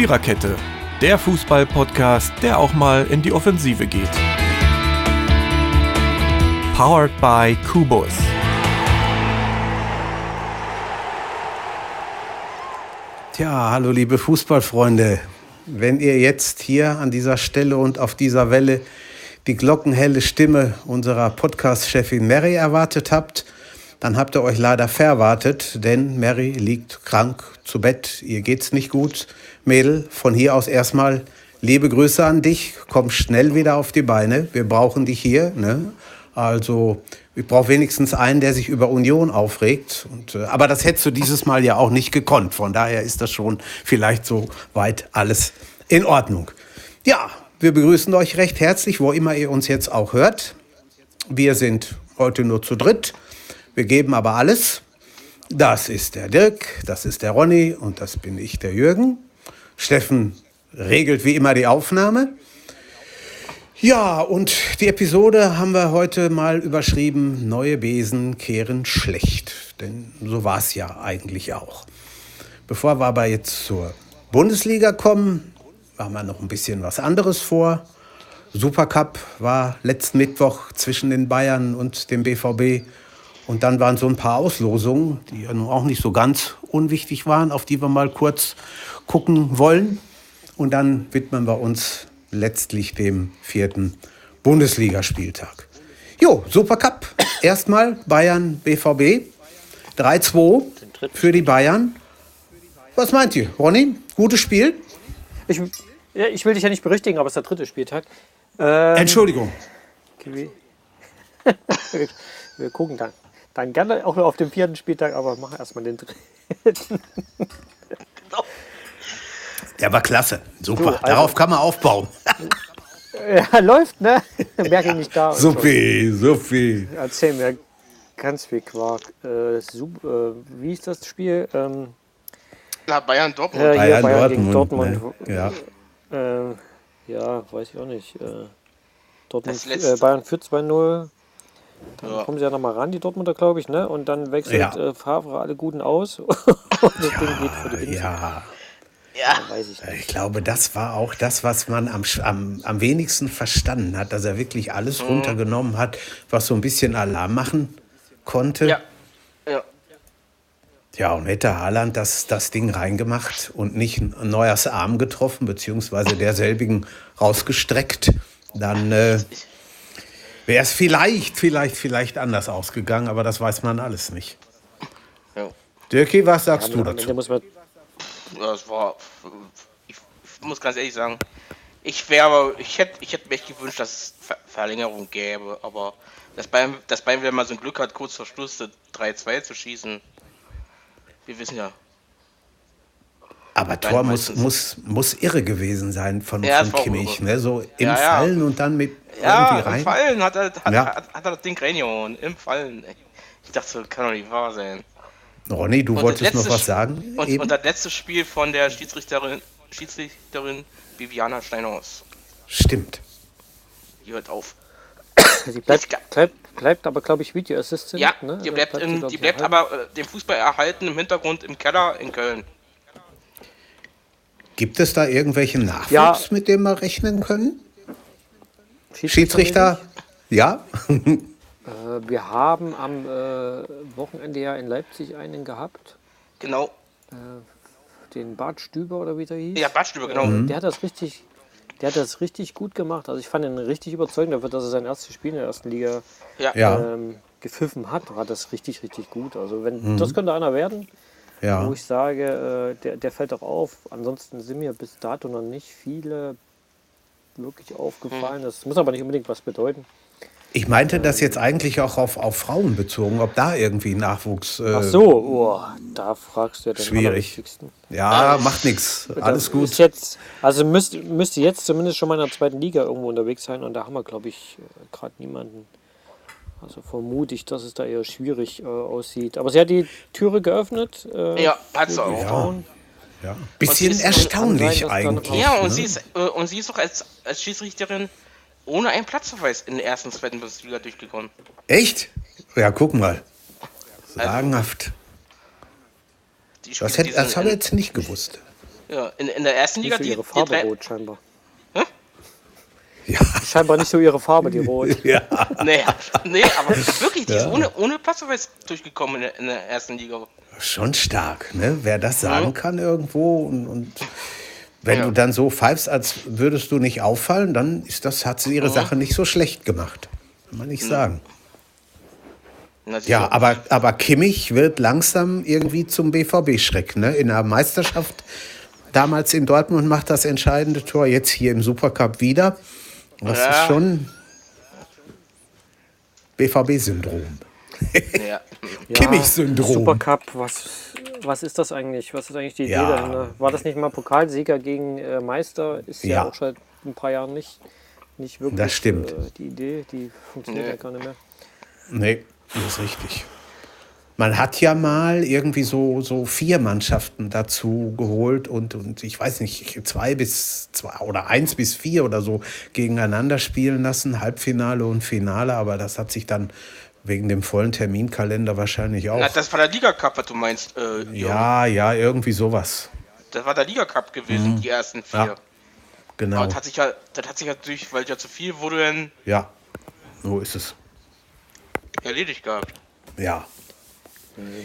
Viererkette, der Fußball-Podcast, der auch mal in die Offensive geht. Powered by Kubus. Tja, hallo liebe Fußballfreunde. Wenn ihr jetzt hier an dieser Stelle und auf dieser Welle die glockenhelle Stimme unserer Podcast-Chefin Mary erwartet habt, dann habt ihr euch leider verwartet, denn Mary liegt krank zu Bett. Ihr geht's nicht gut. Mädel, von hier aus erstmal liebe Grüße an dich. Komm schnell wieder auf die Beine. Wir brauchen dich hier. Ne? Also ich brauche wenigstens einen, der sich über Union aufregt. Und, äh, aber das hättest du dieses Mal ja auch nicht gekonnt. Von daher ist das schon vielleicht so weit alles in Ordnung. Ja, wir begrüßen euch recht herzlich, wo immer ihr uns jetzt auch hört. Wir sind heute nur zu dritt. Wir geben aber alles. Das ist der Dirk, das ist der Ronny und das bin ich, der Jürgen. Steffen regelt wie immer die Aufnahme. Ja, und die Episode haben wir heute mal überschrieben, neue Besen kehren schlecht. Denn so war es ja eigentlich auch. Bevor wir aber jetzt zur Bundesliga kommen, haben wir noch ein bisschen was anderes vor. Supercup war letzten Mittwoch zwischen den Bayern und dem BVB. Und dann waren so ein paar Auslosungen, die auch nicht so ganz unwichtig waren, auf die wir mal kurz gucken wollen. Und dann widmen wir uns letztlich dem vierten Bundesligaspieltag. Jo, Supercup. Erstmal Bayern BVB. 3-2 für die Bayern. Was meint ihr, Ronny? Gutes Spiel? Ich, ja, ich will dich ja nicht berichtigen, aber es ist der dritte Spieltag. Ähm, Entschuldigung. Wir, wir gucken dann. Dann gerne auch nur auf dem vierten Spieltag, aber mach erstmal den dritten. Der war klasse. Super. Du, also, Darauf kann man aufbauen. ja, läuft, ne? Merke ich nicht da. So viel, so viel. Erzähl mir ganz viel Quark. Äh, super, äh, wie ist das Spiel? Ähm, Na, Bayern Dortmund. Äh, Bayern, Bayern Dortmund, gegen Dortmund. Ne? Ja. Äh, ja, weiß ich auch nicht. Äh, Dortmund, äh, Bayern führt 2-0. Dann ja. kommen sie ja nochmal ran, die Dortmunder, glaube ich, ne? Und dann wechselt ja. äh, Favre alle Guten aus. und das ja, Ding geht für die. Ja. Ja. Ich, ich, glaube, das war auch das, was man am, am, am wenigsten verstanden hat, dass er wirklich alles mhm. runtergenommen hat, was so ein bisschen Alarm machen konnte. Ja. Ja. Ja, und hätte Haaland das, das Ding reingemacht und nicht ein Neuers Arm getroffen, beziehungsweise derselbigen rausgestreckt, dann äh, wäre es vielleicht, vielleicht, vielleicht anders ausgegangen, aber das weiß man alles nicht. Ja. Dirki, was sagst ja, du dazu? Das war. Ich muss ganz ehrlich sagen, ich wäre, ich hätte, ich hätte mir echt gewünscht, dass es Ver Verlängerung gäbe, aber dass Bayern, dass Bayern wieder mal so ein Glück hat, kurz vor Schluss 3-2 zu schießen. Wir wissen ja. Aber Tor muss, muss, muss irre gewesen sein von, ja, von Kimmich, ne? So im ja, ja. Fallen und dann mit ja, irgendwie rein. Im Fallen hat er, hat, hat, hat er das Ding reingehauen. Im Fallen. Ich dachte, das kann doch nicht wahr sein. Ronny, du und wolltest noch was sagen? Und, und, das letzte Spiel von der Schiedsrichterin, Schiedsrichterin Viviana Steinhaus. Stimmt. Die hört auf. Sie bleibt, bleibt, bleibt aber, glaube ich, Video Assistant. Ja, ne? die bleibt, in, die bleibt aber äh, dem Fußball erhalten im Hintergrund im Keller in Köln. Gibt es da irgendwelchen Nachwuchs, ja. mit dem wir rechnen können? Schiedsrichter? Ja. Äh, wir haben am äh, Wochenende ja in Leipzig einen gehabt. Genau. Äh, den Bart Stüber oder wie der hieß. Ja, Bart Stüber, genau. Mhm. Der hat das richtig, der hat das richtig gut gemacht. Also ich fand ihn richtig überzeugend dafür, dass er sein erstes Spiel in der ersten Liga ja. ähm, gepfiffen hat. War das richtig, richtig gut. Also wenn mhm. das könnte einer werden, ja. wo ich sage, äh, der, der fällt auch auf. Ansonsten sind mir bis dato noch nicht viele wirklich aufgefallen. Mhm. Das muss aber nicht unbedingt was bedeuten. Ich meinte das jetzt eigentlich auch auf, auf Frauen bezogen, ob da irgendwie Nachwuchs. Äh, Ach so, oh, da fragst du ja den Schwierig. Ja, macht nichts. Alles gut. Jetzt, also müsste, müsste jetzt zumindest schon mal in der zweiten Liga irgendwo unterwegs sein und da haben wir, glaube ich, äh, gerade niemanden. Also vermute ich, dass es da eher schwierig äh, aussieht. Aber sie hat die Türe geöffnet. Äh, ja, hat sie auch. Ja. Ja. Bisschen erstaunlich eigentlich. Ja, und, ne? sie ist, äh, und sie ist auch als, als Schiedsrichterin ohne einen Platzverweis in der ersten, zweiten Bundesliga durchgekommen. Echt? Ja, guck mal. Sagenhaft. das, hätte, das habe ich jetzt nicht gewusst. Ja, in, in der ersten Liga nicht so ihre Farbe die rot scheinbar. Hä? Ja. Scheinbar nicht so ihre Farbe, die rot. ja. Nee, nee, aber wirklich, die ja. ist ohne, ohne Platzverweis durchgekommen in der, in der ersten Liga. Schon stark, ne? Wer das sagen mhm. kann irgendwo und, und wenn ja. du dann so pfeifst, als würdest du nicht auffallen, dann ist das, hat sie ihre mhm. Sache nicht so schlecht gemacht. Kann man nicht mhm. sagen. Ja, aber, aber Kimmich wird langsam irgendwie zum BVB-Schreck. Ne? In der Meisterschaft damals in Dortmund macht das entscheidende Tor, jetzt hier im Supercup wieder. Das ja. ist schon BVB-Syndrom. Ja. Kimmich-Syndrom. Supercup, was, was ist das eigentlich? Was ist eigentlich die Idee ja. dahinter? War das nicht mal Pokalsieger gegen äh, Meister? Ist ja. ja. auch seit ein paar Jahren nicht, nicht wirklich das stimmt. Äh, die Idee. Die funktioniert nee. ja gar nicht mehr. Nee, das ist richtig. Man hat ja mal irgendwie so, so vier Mannschaften dazu geholt und, und ich weiß nicht, zwei bis zwei oder eins bis vier oder so gegeneinander spielen lassen, Halbfinale und Finale, aber das hat sich dann wegen dem vollen Terminkalender wahrscheinlich auch. Na, das war der Liga Cup, was du meinst. Äh, ja, ja, irgendwie sowas. Das war der Liga Cup gewesen, mhm. die ersten vier. Ja, genau. Aber das hat sich ja, das hat sich natürlich, weil ja zu viel wurde, dann. Ja, so ist es. Erledigt gehabt. Ja.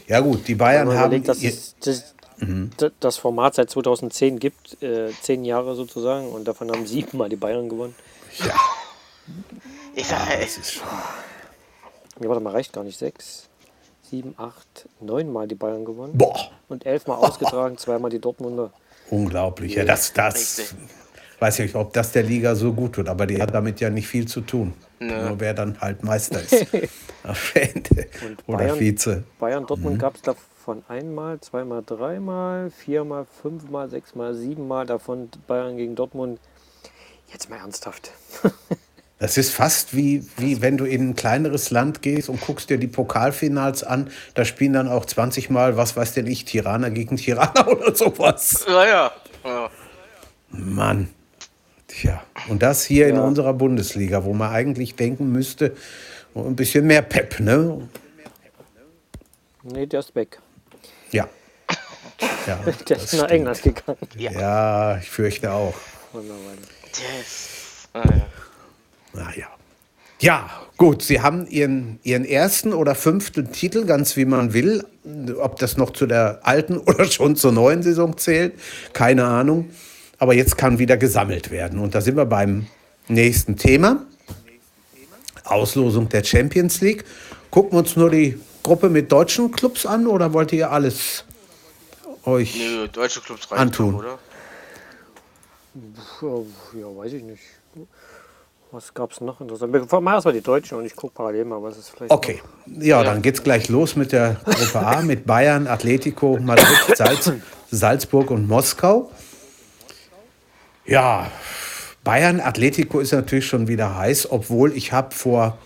Ja, gut, die Bayern haben. Überlegt, dass es das, mhm. das, Format seit 2010 gibt, äh, zehn Jahre sozusagen, und davon haben siebenmal die Bayern gewonnen. Ja. Ich sag, ja, das ist schon. Ja, warte mal, reicht gar nicht. Sechs, sieben, acht, neunmal die Bayern gewonnen. Boah. Und elfmal ausgetragen, zweimal die Dortmunder. Unglaublich. Ja, das, das weiß ich nicht, ob das der Liga so gut tut, aber die hat damit ja nicht viel zu tun. Nö. Nur wer dann halt Meister ist. Am Ende. Oder Bayern, Vize. Bayern Dortmund mhm. gab es davon einmal, zweimal, dreimal, viermal, fünfmal, sechsmal, siebenmal. Davon Bayern gegen Dortmund. Jetzt mal ernsthaft. Das ist fast wie, wie wenn du in ein kleineres Land gehst und guckst dir die Pokalfinals an. Da spielen dann auch 20 Mal, was weiß denn ich, Tirana gegen Tirana oder sowas. Ja, ja. Mann. Tja, und das hier ja. in unserer Bundesliga, wo man eigentlich denken müsste, ein bisschen mehr Pep, ne? Nee, der ist weg. Ja. ja der ist nach England gegangen. Ja. ja, ich fürchte auch. Der ist. Ah, ja. Naja. Ja, gut, Sie haben Ihren, Ihren ersten oder fünften Titel, ganz wie man will. Ob das noch zu der alten oder schon zur neuen Saison zählt, keine Ahnung. Aber jetzt kann wieder gesammelt werden. Und da sind wir beim nächsten Thema. Auslosung der Champions League. Gucken wir uns nur die Gruppe mit deutschen Clubs an oder wollt ihr alles euch Clubs antun? oder? Ja, weiß ich nicht. Was gab es noch interessant? Wir machen erstmal die Deutschen und ich gucke parallel mal, was es vielleicht. Okay, ja, dann geht es gleich los mit der Gruppe A, mit Bayern, Atletico, Madrid, Salz, Salzburg und Moskau. Ja, Bayern, Atletico ist natürlich schon wieder heiß, obwohl ich habe vor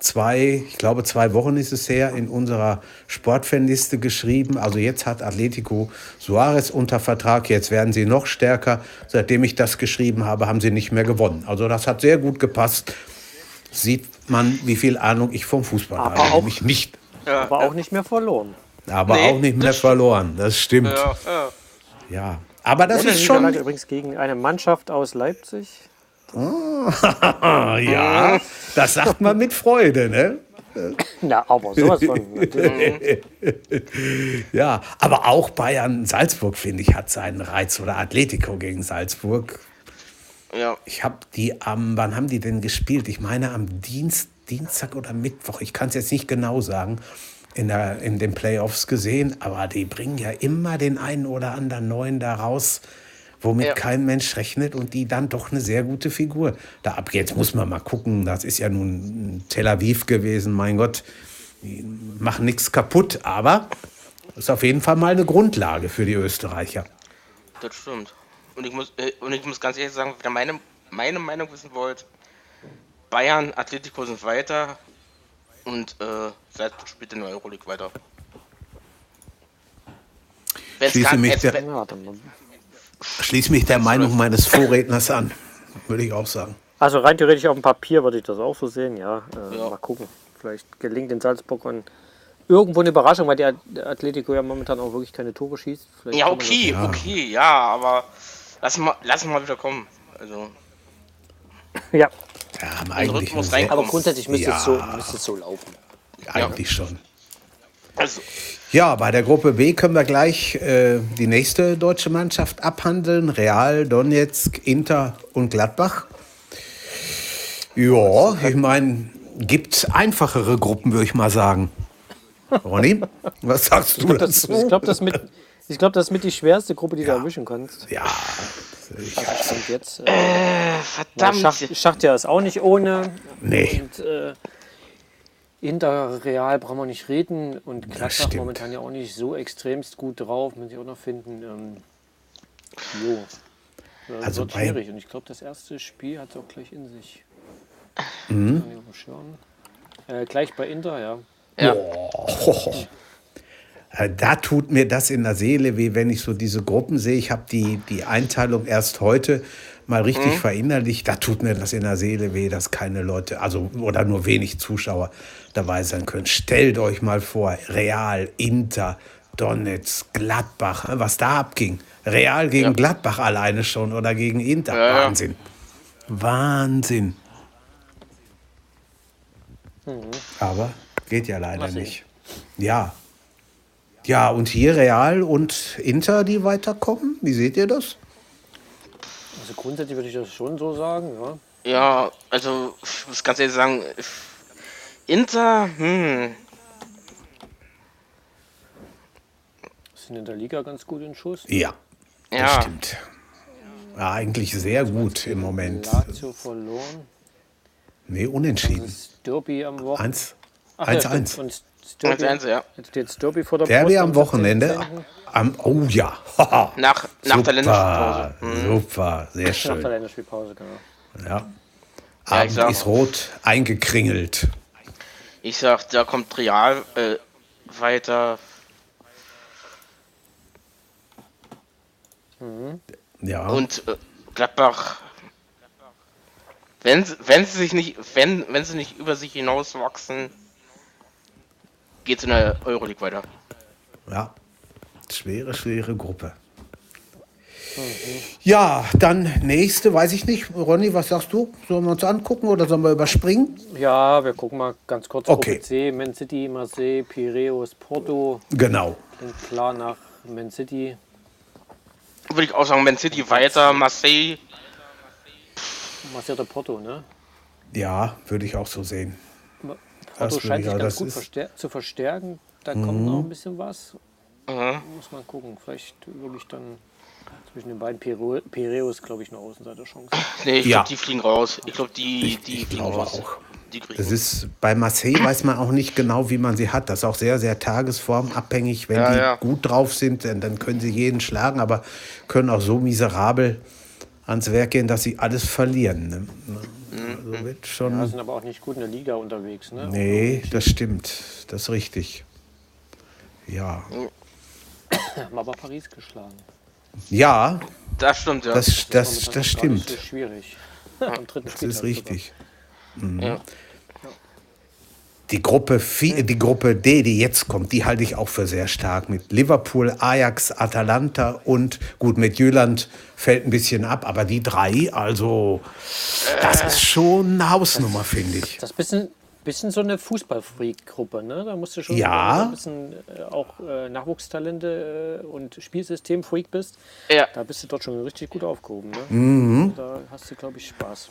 zwei, ich glaube zwei Wochen ist es her, in unserer Sportfanliste geschrieben. Also jetzt hat Atletico Suarez unter Vertrag, jetzt werden sie noch stärker. Seitdem ich das geschrieben habe, haben sie nicht mehr gewonnen. Also das hat sehr gut gepasst. Sieht man, wie viel Ahnung ich vom Fußball aber habe. Auch, nämlich nicht. Ja, aber auch nicht mehr verloren. Aber nee, auch nicht mehr verloren, das stimmt. Ja, ja. ja. aber das ist schon... übrigens gegen eine Mannschaft aus Leipzig. Ah, ja, das sagt man mit Freude, ne? Na, aber sowas von. ja, aber auch Bayern Salzburg, finde ich, hat seinen Reiz. Oder Atletico gegen Salzburg. Ja. Ich habe die am, wann haben die denn gespielt? Ich meine am Dienst, Dienstag oder Mittwoch, ich kann es jetzt nicht genau sagen, in, der, in den Playoffs gesehen, aber die bringen ja immer den einen oder anderen Neuen da raus womit ja. kein Mensch rechnet und die dann doch eine sehr gute Figur da ab. Jetzt muss man mal gucken, das ist ja nun Tel Aviv gewesen, mein Gott, die machen nichts kaputt, aber ist auf jeden Fall mal eine Grundlage für die Österreicher. Das stimmt. Und ich muss, äh, und ich muss ganz ehrlich sagen, wenn ihr meine, meine Meinung wissen wollt, Bayern, Atletico sind weiter und äh, Salzburg spielt in der Euroleague weiter. Wenn's Schließe mich der, Schließe mich der Meinung meines Vorredners an, würde ich auch sagen. Also rein theoretisch auf dem Papier würde ich das auch so sehen, ja. Äh, ja. Mal gucken. Vielleicht gelingt in Salzburg und irgendwo eine Überraschung, weil der Atletico ja momentan auch wirklich keine Tore schießt. Vielleicht ja, okay, ja. okay, ja, aber lass mal, lass mal wieder kommen. Also. Ja. Ja, eigentlich aber grundsätzlich müsste, ja. es so, müsste es so laufen. Eigentlich ja. schon. Also. Ja, bei der Gruppe B können wir gleich äh, die nächste deutsche Mannschaft abhandeln. Real, Donetsk, Inter und Gladbach. Ja, ich meine, gibt es einfachere Gruppen, würde ich mal sagen. Ronny, was sagst du ich dazu? Das, ich glaube, das, mit, glaub, das ist mit die schwerste Gruppe, die ja. du erwischen kannst. Ja. Also, und jetzt, äh, äh, verdammt. Schacht, Schachtja ist auch nicht ohne. Nee. Und, äh, Inter Real brauchen wir nicht reden und Gladbach momentan ja auch nicht so extremst gut drauf, muss ich auch noch finden. Ähm, jo. Das also wird schwierig und ich glaube, das erste Spiel hat es auch gleich in sich. Mhm. Äh, gleich bei Inter, ja. ja. Oh. Da tut mir das in der Seele weh, wenn ich so diese Gruppen sehe. Ich habe die, die Einteilung erst heute mal richtig mhm. verinnerlicht. Da tut mir das in der Seele weh, dass keine Leute, also oder nur wenig Zuschauer dabei sein können. Stellt euch mal vor, Real, Inter, Donetsk, Gladbach, was da abging. Real gegen ja. Gladbach alleine schon oder gegen Inter. Ja, Wahnsinn. Wahnsinn. Mhm. Aber geht ja leider nicht. Ja. Ja, und hier Real und Inter, die weiterkommen. Wie seht ihr das? Also grundsätzlich würde ich das schon so sagen, ja. Ja, also ich muss ganz ehrlich sagen, Inter, hm. Sind in der Liga ganz gut in Schuss. Ja, das ja. stimmt. Ja, eigentlich sehr gut im Moment. Lazio verloren. Nee, unentschieden. Derby am Wochenende. 1-1. Und Derby, 1-1, ja. Jetzt Derby vor der Derby Post am Wochenende. Am, oh ja. nach, nach der Länderspielpause. Mhm. Super, sehr schön. Nach der Länderspielpause, genau. Ja. Abend ja, ist rot eingekringelt. Ich sag, da kommt Real äh, weiter. Mhm. Ja. Und äh, Gladbach wenn, wenn sie sich nicht, wenn, wenn sie nicht über sich hinauswachsen, geht es in der Euroleague weiter. Ja, schwere, schwere Gruppe. Ja, dann nächste, weiß ich nicht. Ronny, was sagst du? Sollen wir uns angucken oder sollen wir überspringen? Ja, wir gucken mal ganz kurz. Okay. Gruppe C, Man City, Marseille, Piraeus, Porto. Genau. Und klar nach Man City. Würde ich auch sagen, Man City weiter, Marseille Marcelo Porto, ne? Ja, würde ich auch so sehen. Porto scheint sich ganz gut verstär zu verstärken. Da mhm. kommt noch ein bisschen was. Mhm. Muss man gucken. Vielleicht wirklich dann zwischen den beiden Piräus, glaube ich, eine Außenseiterchance. Nee, ich ja. glaube, die fliegen raus. Ich glaube, die, ich, die ich fliegen raus. Auch. Das ist bei Marseille weiß man auch nicht genau, wie man sie hat. Das ist auch sehr, sehr tagesformabhängig. Wenn ja, die ja. gut drauf sind, dann können sie jeden schlagen, aber können auch so miserabel ans Werk gehen, dass sie alles verlieren. Ne? Also mhm. wird schon ja, sind aber auch nicht gut in der Liga unterwegs. Ne? Nee, das stimmt. Das ist richtig. Ja. Haben aber Paris geschlagen. Ja. Das stimmt, ja. Das, das, das, das stimmt. Das ist schwierig. Am dritten das ist richtig. Mhm. Ja. Die Gruppe, die Gruppe D, die jetzt kommt, die halte ich auch für sehr stark. Mit Liverpool, Ajax, Atalanta und gut, mit Jüland fällt ein bisschen ab, aber die drei, also das ist schon eine Hausnummer, finde ich. Das ist bisschen, bisschen so eine Fußballfreak-Gruppe, ne? Da musst du schon ja. ein bisschen äh, auch äh, Nachwuchstalente äh, und Spielsystem-Freak bist. Ja. Da bist du dort schon richtig gut aufgehoben. Ne? Mhm. Da hast du, glaube ich, Spaß.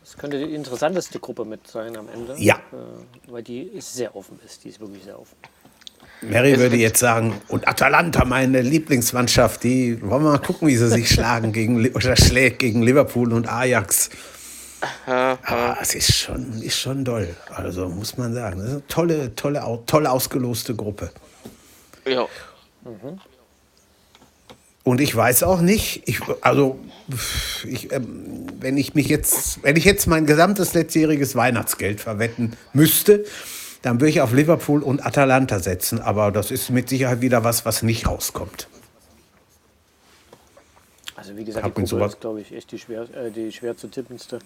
Das könnte die interessanteste Gruppe mit sein am Ende. Ja. Weil die ist sehr offen ist. Die ist wirklich sehr offen. Mary würde jetzt sagen, und Atalanta, meine Lieblingsmannschaft, die wollen wir mal gucken, wie sie sich schlagen gegen, oder schlägt gegen Liverpool und Ajax. Aber es ist schon, ist schon doll. Also muss man sagen. Das ist eine tolle, tolle, toll ausgeloste Gruppe. Ja. Mhm. Und ich weiß auch nicht, ich, also ich, ähm, wenn ich mich jetzt, wenn ich jetzt mein gesamtes letztjähriges Weihnachtsgeld verwetten müsste, dann würde ich auf Liverpool und Atalanta setzen. Aber das ist mit Sicherheit wieder was, was nicht rauskommt. Also wie gesagt, Hab die Gruppe ist, glaube ich, echt die schwer, äh, die schwer zu tippendste.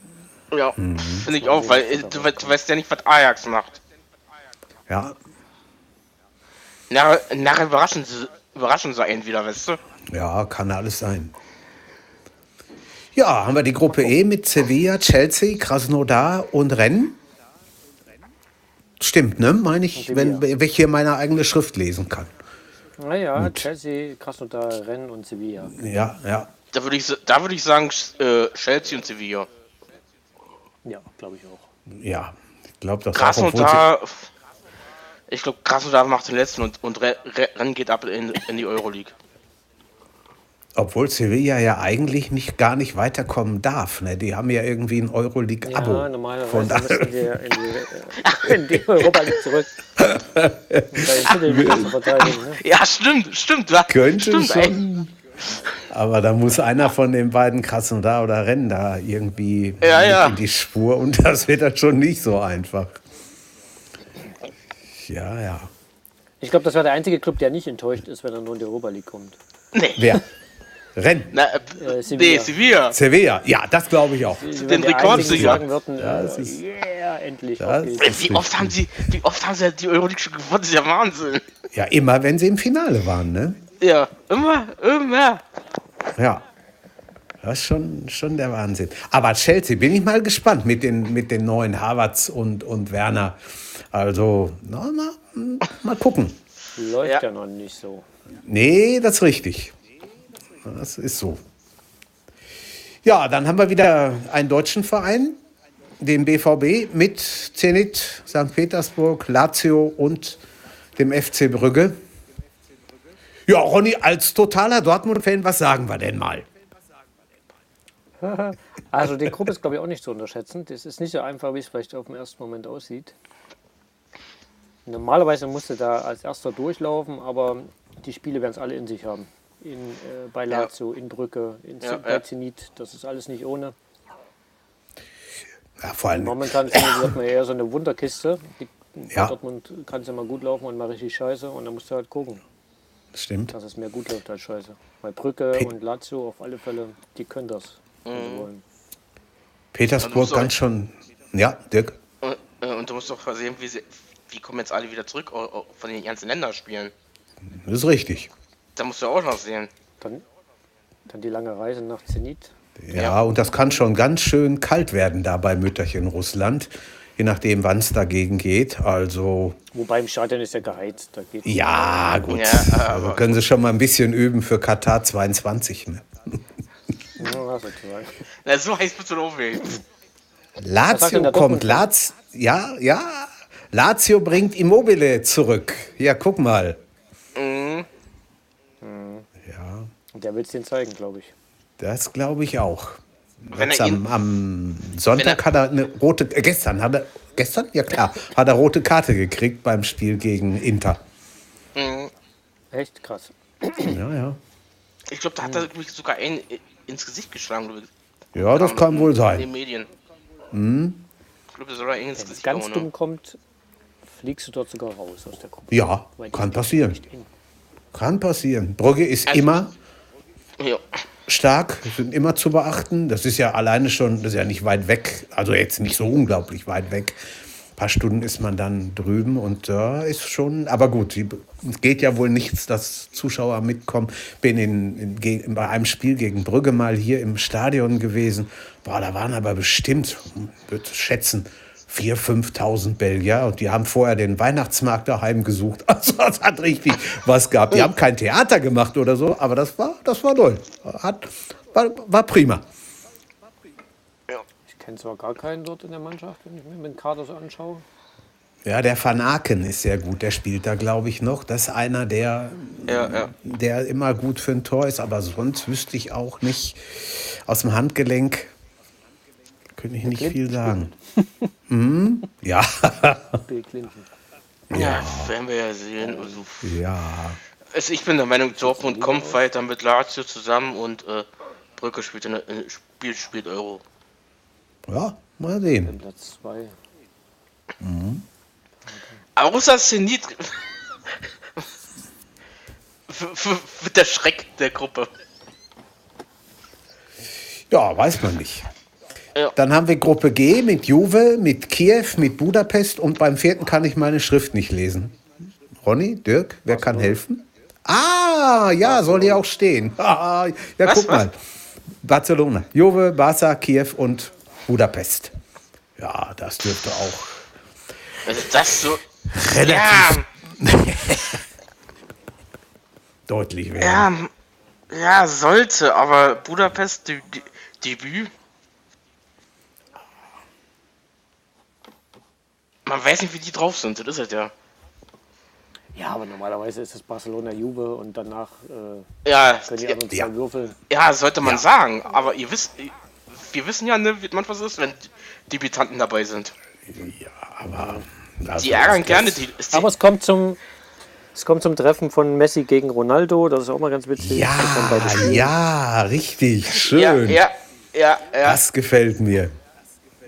Ja, mhm. finde ich auch, weil du, du weißt ja nicht, was Ajax macht. Ja, Na, nachher überraschen überraschen sie einen wieder, weißt du? Ja, kann alles sein. Ja, haben wir die Gruppe E mit Sevilla, Chelsea, Krasnodar und Rennes. Stimmt, ne? Meine ich, wenn, wenn ich hier meine eigene Schrift lesen kann. Naja, Chelsea, Krasnodar, Rennes und Sevilla. Ja, ja. Da würde ich, da würd ich sagen, äh, Chelsea und Sevilla. Ja, glaube ich auch. Ja, ich glaube, das Krasnodar. Ich glaube, Krasnodar macht den letzten und, und Rennes geht ab in, in die Euroleague. Obwohl Sevilla ja eigentlich nicht, gar nicht weiterkommen darf. Ne? Die haben ja irgendwie ein Euroleague-Abo. Ja, normalerweise Von müssen die in die, in die Europa League zurück. ne? Ja, stimmt, stimmt. Könnte stimmt, schon. Aber da muss einer von den beiden Krassen da oder Rennen da irgendwie ja, ja. in die Spur und das wird dann schon nicht so einfach. Ja, ja. Ich glaube, das war der einzige Club, der nicht enttäuscht ist, wenn er nur in die Europa League kommt. Nee. Wer? Renn. Na, äh, Sevilla. Nee, Sevilla. Sevilla, ja, das glaube ich auch. Sie Den Rekord sagen würden, äh, yeah, endlich. Wie oft, haben sie, wie oft haben sie die Euroleague schon gewonnen? Das ist ja Wahnsinn. Ja, immer, wenn sie im Finale waren, ne? Ja, immer, immer. Ja. Das ist schon, schon der Wahnsinn. Aber Chelsea, bin ich mal gespannt mit den, mit den neuen Harvards und, und Werner. Also, na, mal, mal gucken. Läuft ja. ja noch nicht so. Nee, das ist richtig. Das ist so. Ja, dann haben wir wieder einen deutschen Verein, den BVB, mit Zenit, St. Petersburg, Lazio und dem FC Brügge. Ja, Ronny, als totaler Dortmund-Fan, was sagen wir denn mal? Also die Gruppe ist, glaube ich, auch nicht zu unterschätzen. Das ist nicht so einfach, wie es vielleicht auf den ersten Moment aussieht. Normalerweise musste da als erster durchlaufen, aber die Spiele werden es alle in sich haben in, äh, bei Lazio, ja. in Brücke, in ja, bei Zenit. Das ist alles nicht ohne. Ja, vor allem. Momentan wird man eher so eine Wunderkiste. Die, ja. Dortmund kann es ja mal gut laufen und mal richtig scheiße und dann musst du halt gucken. Stimmt. Dass es mehr gut läuft als scheiße. Weil Brücke Pe und Lazio auf alle Fälle, die können das. Mhm. Petersburg ganz schon. Ja, Dirk. Und, äh, und, du musst doch sehen, wie, sie, wie kommen jetzt alle wieder zurück von den ganzen Länderspielen. Das ist richtig. Da musst du auch noch sehen. Dann, dann die lange Reise nach Zenit. Ja, ja, und das kann schon ganz schön kalt werden da bei Mütterchen Russland, je nachdem, wann es dagegen geht. Also. Wobei im Stadion ist ja geheizt. Da geht ja, gut. Ja, also können Sie schon mal ein bisschen üben für Katar 22. Ne? Ja, Na, so heißt es auch Lazio kommt. Laz ja, ja. Lazio bringt Immobile zurück. Ja, guck mal. Mhm. Ja. Und der will es den zeigen, glaube ich. Das glaube ich auch. Wenn er am, am Sonntag er, hat er eine rote, äh, gestern hat er, gestern? Ja klar, hat er rote Karte gekriegt beim Spiel gegen Inter. Mhm. Echt krass. Ja, ja. Ich glaube, da hat er sogar einen ins Gesicht geschlagen. Ja, das kann wohl sein. In den Medien. Mhm. Ich glaube, sogar ins Wenn es ganz dumm kommt, fliegst du dort sogar raus aus der Gruppe. Ja, kann passieren. Kann passieren. Brugge ist also, immer ja. Stark, sind immer zu beachten. Das ist ja alleine schon, das ist ja nicht weit weg, also jetzt nicht so unglaublich weit weg. Ein paar Stunden ist man dann drüben und da äh, ist schon, aber gut, es geht ja wohl nichts, dass Zuschauer mitkommen. Bin in, in, bei einem Spiel gegen Brügge mal hier im Stadion gewesen. Boah, da waren aber bestimmt, würde schätzen, 4.000, 5.000 Belgier und die haben vorher den Weihnachtsmarkt daheim gesucht. Also das hat richtig was gehabt. Die haben kein Theater gemacht oder so, aber das war, das war toll. Hat, war, war prima. Ich kenne zwar gar keinen dort in der Mannschaft, wenn ich mir den Kader so anschaue. Ja, der Van Aken ist sehr gut. Der spielt da, glaube ich, noch. Das ist einer, der, ja, ja. der immer gut für ein Tor ist. Aber sonst wüsste ich auch nicht aus dem Handgelenk, könnte ich nicht viel sagen. hm? Ja. Bill Clinton. Ja. ja, werden wir ja sehen. Also, ja. Also ich bin der Meinung, Dortmund kommt weiter mit Lazio zusammen und äh, Brücke spielt, in, in, spielt, spielt Euro. Ja, mal sehen. Platz 2. Mhm. Aber außer Zenit wird der Schreck der Gruppe. Ja, weiß man nicht. Dann haben wir Gruppe G mit Juve, mit Kiew, mit Budapest und beim vierten kann ich meine Schrift nicht lesen. Ronny, Dirk, wer kann helfen? Ah, ja, soll hier auch stehen. ja, was, guck mal. Barcelona, Juve, Barca, Kiew und Budapest. Ja, das dürfte auch. Also das so relativ ja. deutlich werden. Ja, ja, sollte, aber Budapest Debüt. Man weiß nicht, wie die drauf sind, das ist es ja. Ja, aber normalerweise ist es Barcelona Juve und danach äh, ja, können die anderen ja. würfeln. Ja, sollte man ja. sagen, aber ihr wisst, wir wissen ja, ne, wie man was ist, wenn Debütanten dabei sind. Ja, aber. Die ärgern gerne die, die, Aber es kommt zum. Es kommt zum Treffen von Messi gegen Ronaldo, das ist auch mal ganz witzig. Ja, ja, richtig, schön. Ja, ja, ja, ja. Das gefällt mir.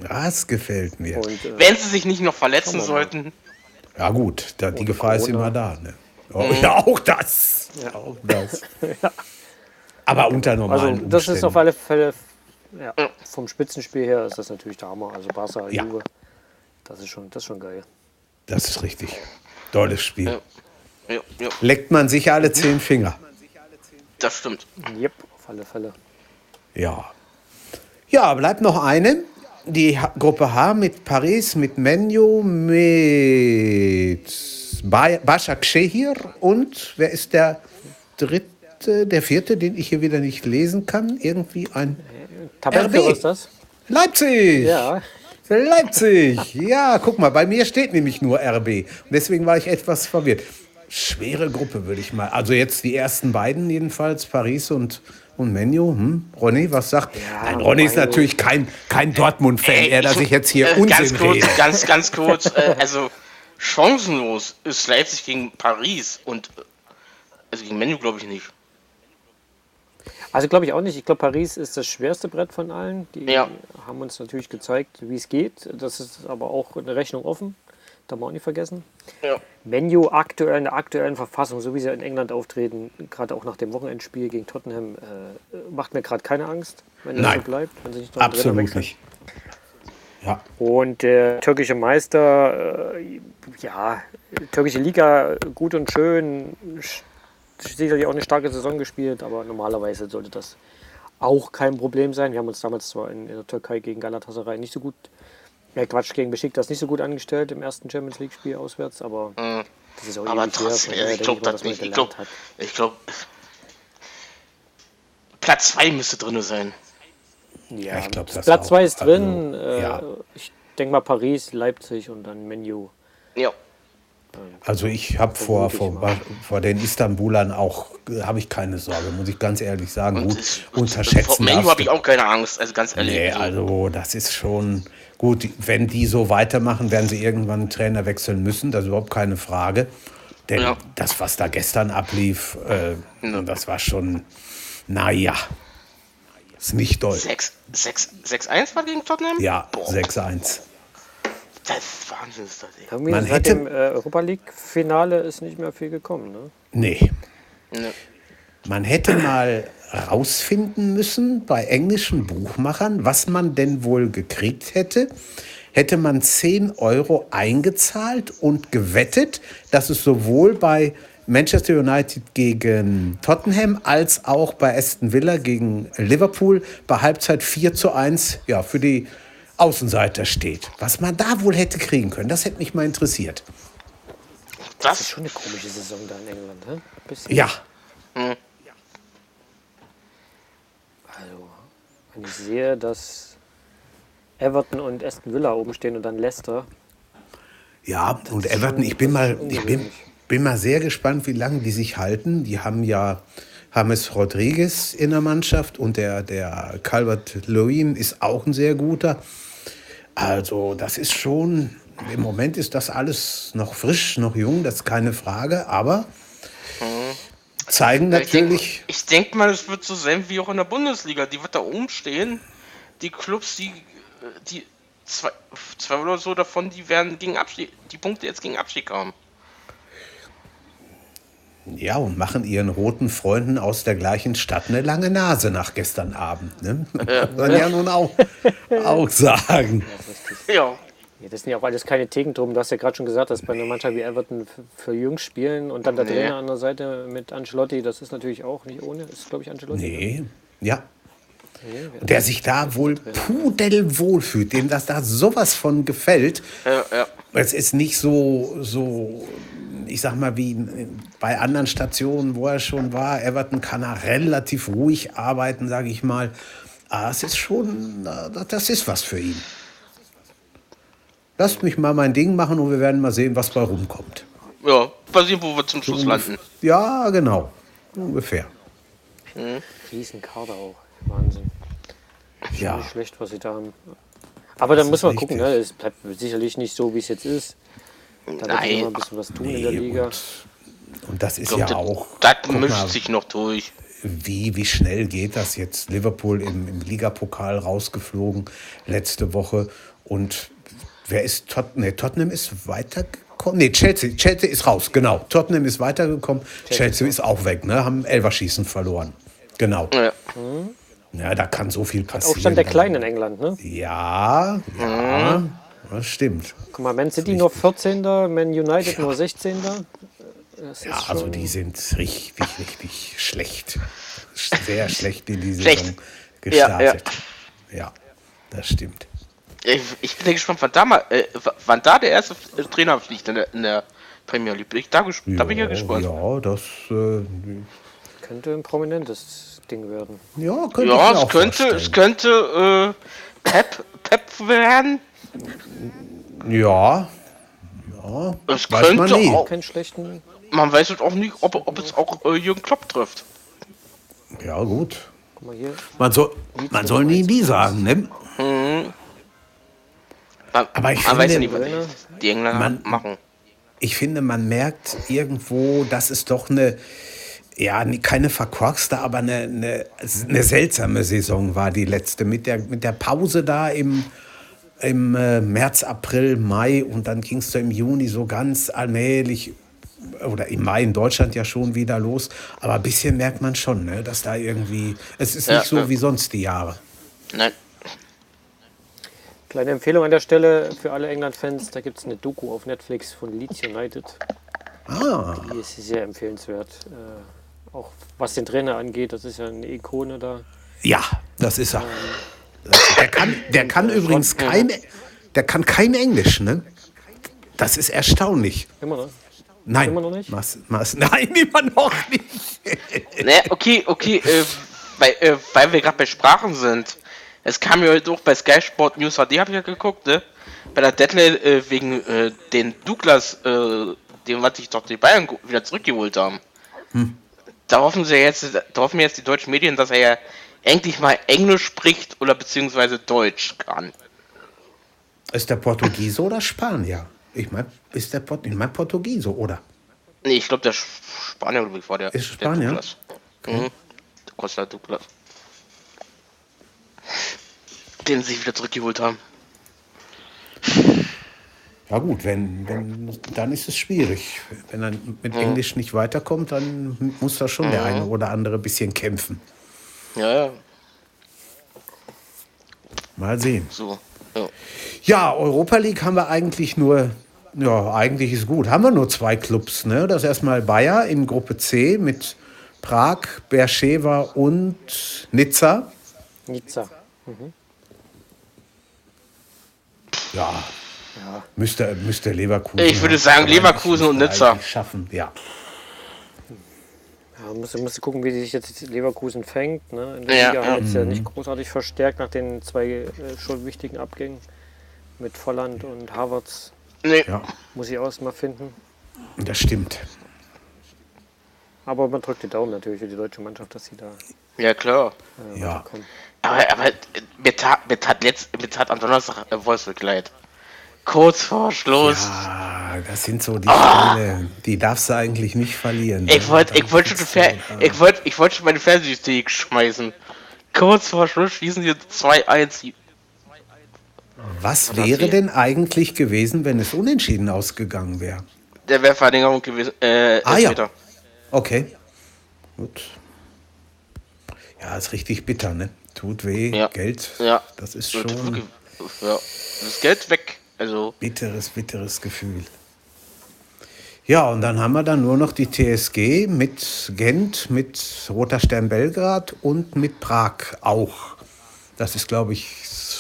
Das gefällt mir. Und, äh, Wenn sie sich nicht noch verletzen sollten. Ja gut, da, die Gefahr Corona. ist immer da. Ne? Oh, mhm. Ja, auch das. Ja. Auch das. ja. Aber unter normalen Also das Umständen. ist auf alle Fälle, ja, vom Spitzenspiel her ist das natürlich der Hammer. Also Barca, ja. Juve, das ist, schon, das ist schon geil. Das ist richtig. Tolles Spiel. Ja. Ja, Leckt man sich alle zehn Finger. Das stimmt. Yep, auf alle Fälle. Ja. Ja, bleibt noch eine die Gruppe H mit Paris, mit Menu, mit Başak Şehir und wer ist der dritte, der vierte, den ich hier wieder nicht lesen kann? Irgendwie ein Tabellenführer ist das? Leipzig! Ja. Leipzig! Ja, guck mal, bei mir steht nämlich nur RB. Und deswegen war ich etwas verwirrt. Schwere Gruppe, würde ich mal. Also jetzt die ersten beiden jedenfalls, Paris und und Menu, hm? Ronny, was sagt? Ja, Nein, Ronny ist natürlich kein, kein Dortmund-Fan, er, dass ich jetzt hier äh, Unsinn ganz kurz, rede. Ganz, ganz kurz, äh, also chancenlos ist Leipzig gegen Paris und also gegen Menu glaube ich nicht. Also glaube ich auch nicht. Ich glaube, Paris ist das schwerste Brett von allen. Die ja. haben uns natürlich gezeigt, wie es geht. Das ist aber auch eine Rechnung offen. Darf man auch nicht vergessen. Ja. Menu aktuell in der aktuellen Verfassung, so wie sie in England auftreten, gerade auch nach dem Wochenendspiel gegen Tottenham, äh, macht mir gerade keine Angst, wenn das so bleibt. Wenn sie nicht Absolut nicht. Ja. Und der türkische Meister, äh, ja, türkische Liga gut und schön, sicherlich auch eine starke Saison gespielt, aber normalerweise sollte das auch kein Problem sein. Wir haben uns damals zwar in, in der Türkei gegen Galatasaray nicht so gut ja, Quatsch, gegen Besiktas nicht so gut angestellt im ersten Champions League-Spiel auswärts, aber mhm. das ist auch aber trotzdem, her, ich glaube, das nicht. Ich glaube, glaub, Platz 2 müsste drin sein. Ja, ich glaube, Platz 2 ist drin. Also, äh, ja. Ich denke mal Paris, Leipzig und dann Menu. Ja. Also ich habe vor, vor, vor den Istanbulern auch, habe ich keine Sorge, muss ich ganz ehrlich sagen. Und, Gut, unterschätzen. Vor Menu habe ich auch keine Angst, also ganz ehrlich. Nee, also das ist schon, Gut, wenn die so weitermachen, werden sie irgendwann einen Trainer wechseln müssen, das ist überhaupt keine Frage. Denn ja. das, was da gestern ablief, äh, ja. das war schon, naja, ist nicht doll. 6-1 war gegen Tottenham? Ja, 6-1. Das ist Wahnsinn. Ist das, ey. Man hätte, dem äh, Europa League-Finale ist nicht mehr viel gekommen, ne? Nee. nee. Man hätte mal rausfinden müssen bei englischen Buchmachern, was man denn wohl gekriegt hätte. Hätte man 10 Euro eingezahlt und gewettet, dass es sowohl bei Manchester United gegen Tottenham als auch bei Aston Villa gegen Liverpool bei Halbzeit 4 zu 1 ja, für die Außenseiter steht. Was man da wohl hätte kriegen können, das hätte mich mal interessiert. Das, das ist schon eine komische Saison da in England, ne? Ja. Hm. Wenn ich sehe, dass Everton und Aston Villa oben stehen und dann Leicester. Ja, und Everton, ich bin mal, ich bin, bin mal sehr gespannt, wie lange die sich halten. Die haben ja James Rodriguez in der Mannschaft und der, der Calvert Lewin ist auch ein sehr guter. Also, das ist schon, im Moment ist das alles noch frisch, noch jung, das ist keine Frage, aber zeigen natürlich. Ich denke denk mal, es wird so sein wie auch in der Bundesliga. Die wird da oben stehen. Die Clubs, die, die zwei, zwei oder so davon, die werden gegen Abstieg, die Punkte jetzt gegen Abstieg haben. Ja, und machen ihren roten Freunden aus der gleichen Stadt eine lange Nase nach gestern Abend. Ne? Ja. Kann man ja nun auch, auch sagen. Ja. Ja, das sind ja auch alles keine Theken Du hast ja gerade schon gesagt, dass bei einer Mannschaft wie Everton für Jungs spielen und dann der nee. Trainer an der Seite mit Ancelotti, das ist natürlich auch nicht ohne. Das ist, glaube ich, Ancelotti. Nee, ne? ja. Nee, der sich da wohl pudelwohl fühlt, dem das da sowas von gefällt. Ja, ja. Es ist nicht so, so, ich sag mal, wie bei anderen Stationen, wo er schon war. Everton kann er relativ ruhig arbeiten, sage ich mal. Aber es ist schon, das ist was für ihn. Lasst mich mal mein Ding machen und wir werden mal sehen, was bei rumkommt. Ja, mal sehen, wo wir zum Schluss landen. Ja, genau. Ungefähr. Mhm. Riesenkader auch. Wahnsinn. Ja. Nicht schlecht, was sie da haben. Aber dann muss man gucken, ne? es bleibt sicherlich nicht so, wie es jetzt ist. Da Nein. wird immer ein bisschen was tun nee, in der Liga. Und, und das ist glaub, ja auch. Das mischt mal, sich noch durch. Wie, wie schnell geht das jetzt? Liverpool im, im Ligapokal rausgeflogen letzte Woche und Wer ist Tot nee, Tottenham ist weitergekommen? Nee, Chelsea, Chelsea ist raus, genau. Tottenham ist weitergekommen, Chelsea, Chelsea ist auch weg, ne? Haben Elverschießen verloren. Genau. Ja. Mhm. ja, da kann so viel passieren. Aufstand der Kleinen in England, ne? Ja, ja, mhm. das stimmt. Guck mal, Man City nur 14. Man United ja. nur 16. ja, also die sind richtig, richtig schlecht. Sehr schlecht in die Saison gestartet. Ja, ja. das stimmt. Ich, ich bin gespannt, wann da, mal, äh, wann da der erste Trainer fliegt in der, in der Premier League. Ich, da, ja, da bin ich ja gespannt. Ja, das äh, könnte ein prominentes Ding werden. Ja, könnte ja es, könnte, es könnte äh, Pep, Pep werden. Ja. Ja. Es weiß könnte man nie. auch. Keinen schlechten. Man weiß es auch nicht, ob, ob es auch äh, Jürgen Klopp trifft. Ja, gut. Guck mal hier. Man soll, man soll nie nie sagen, ne? Mhm. Man, Aber ich man finde, weiß ja nicht, was die Engländer man, machen. Ich finde, man merkt irgendwo, dass es doch eine, ja, keine verkorkste, aber eine, eine, eine, seltsame Saison war die letzte. Mit der, mit der Pause da im, im äh, März, April, Mai und dann ging es so im Juni so ganz allmählich oder im Mai in Deutschland ja schon wieder los. Aber ein bisschen merkt man schon, ne, dass da irgendwie, es ist ja, nicht so ja. wie sonst die Jahre. Nein. Kleine Empfehlung an der Stelle für alle England-Fans: da gibt es eine Doku auf Netflix von Leeds United. Ah. Die ist sehr empfehlenswert. Äh, auch was den Trainer angeht, das ist ja eine Ikone da. Ja, das ist er. Ähm, der kann, der kann übrigens kein, der kann kein Englisch, ne? Das ist erstaunlich. Immer noch? Nein. Immer noch nicht? Mas, mas, nein, immer noch nicht. ne, okay, okay, äh, weil, äh, weil wir gerade bei Sprachen sind. Es kam ja heute auch bei Sky Sport News HD, habe ich ja geguckt, ne? Bei der Deadline äh, wegen äh, den Douglas, äh, dem was sich doch die Bayern wieder zurückgeholt haben. Hm. Da hoffen sie jetzt, da hoffen jetzt die deutschen Medien, dass er ja endlich mal Englisch spricht oder beziehungsweise Deutsch kann. Ist der Portugiese oder Spanier? Ich meine, ist der Port ich mein Portugiese, oder? Nee, ich glaube, der Spanier war der. Ist Spanier? Der Douglas. Okay. Mhm. Costa Douglas den sie wieder zurückgeholt haben. Ja gut, wenn, wenn dann ist es schwierig. Wenn er mit. Englisch nicht weiterkommt, dann muss da schon mhm. der eine oder andere ein bisschen kämpfen. Ja, ja. Mal sehen. So. Ja. ja, Europa League haben wir eigentlich nur, ja, eigentlich ist gut. Haben wir nur zwei Clubs, ne? Das ist erstmal Bayer in Gruppe C mit Prag, Bercheva und Nizza. Nizza. Mhm. Ja. ja. Müsste, müsste Leverkusen. Ich würde sagen, Leverkusen und Nizza. Schaffen, ja. Ja, musste, musste gucken, wie sich jetzt Leverkusen fängt. Ne? In der ja, Liga ja. jetzt ja nicht mhm. großartig verstärkt nach den zwei äh, schon wichtigen Abgängen mit Volland und Havertz. Nee. Ja. Muss ich auch mal finden. Das stimmt. Aber man drückt die Daumen natürlich für die deutsche Mannschaft, dass sie da. Ja, klar. Äh, ja. Aber, aber mir, tat, mir, tat letzt, mir tat am Donnerstag äh, Wolfsburg leid. Kurz vor Schluss. Ja, das sind so die oh. Spiele, die darfst du eigentlich nicht verlieren. Ich wollte ich wollt schon, Fer ich wollt, ich wollt schon meine Fernsehsthek schmeißen. Kurz vor Schluss schießen sie 2-1. Was wäre denn eigentlich gewesen, wenn es unentschieden ausgegangen wäre? Der wäre Verlängerung gewesen. Äh, ah ja. Okay. Gut. Ja, ist richtig bitter, ne? Tut weh, ja. Geld. Ja. Das ist schon. Ja. Das Geld weg. Also. Bitteres, bitteres Gefühl. Ja, und dann haben wir dann nur noch die TSG mit Gent, mit Roter Stern Belgrad und mit Prag auch. Das ist, glaube ich,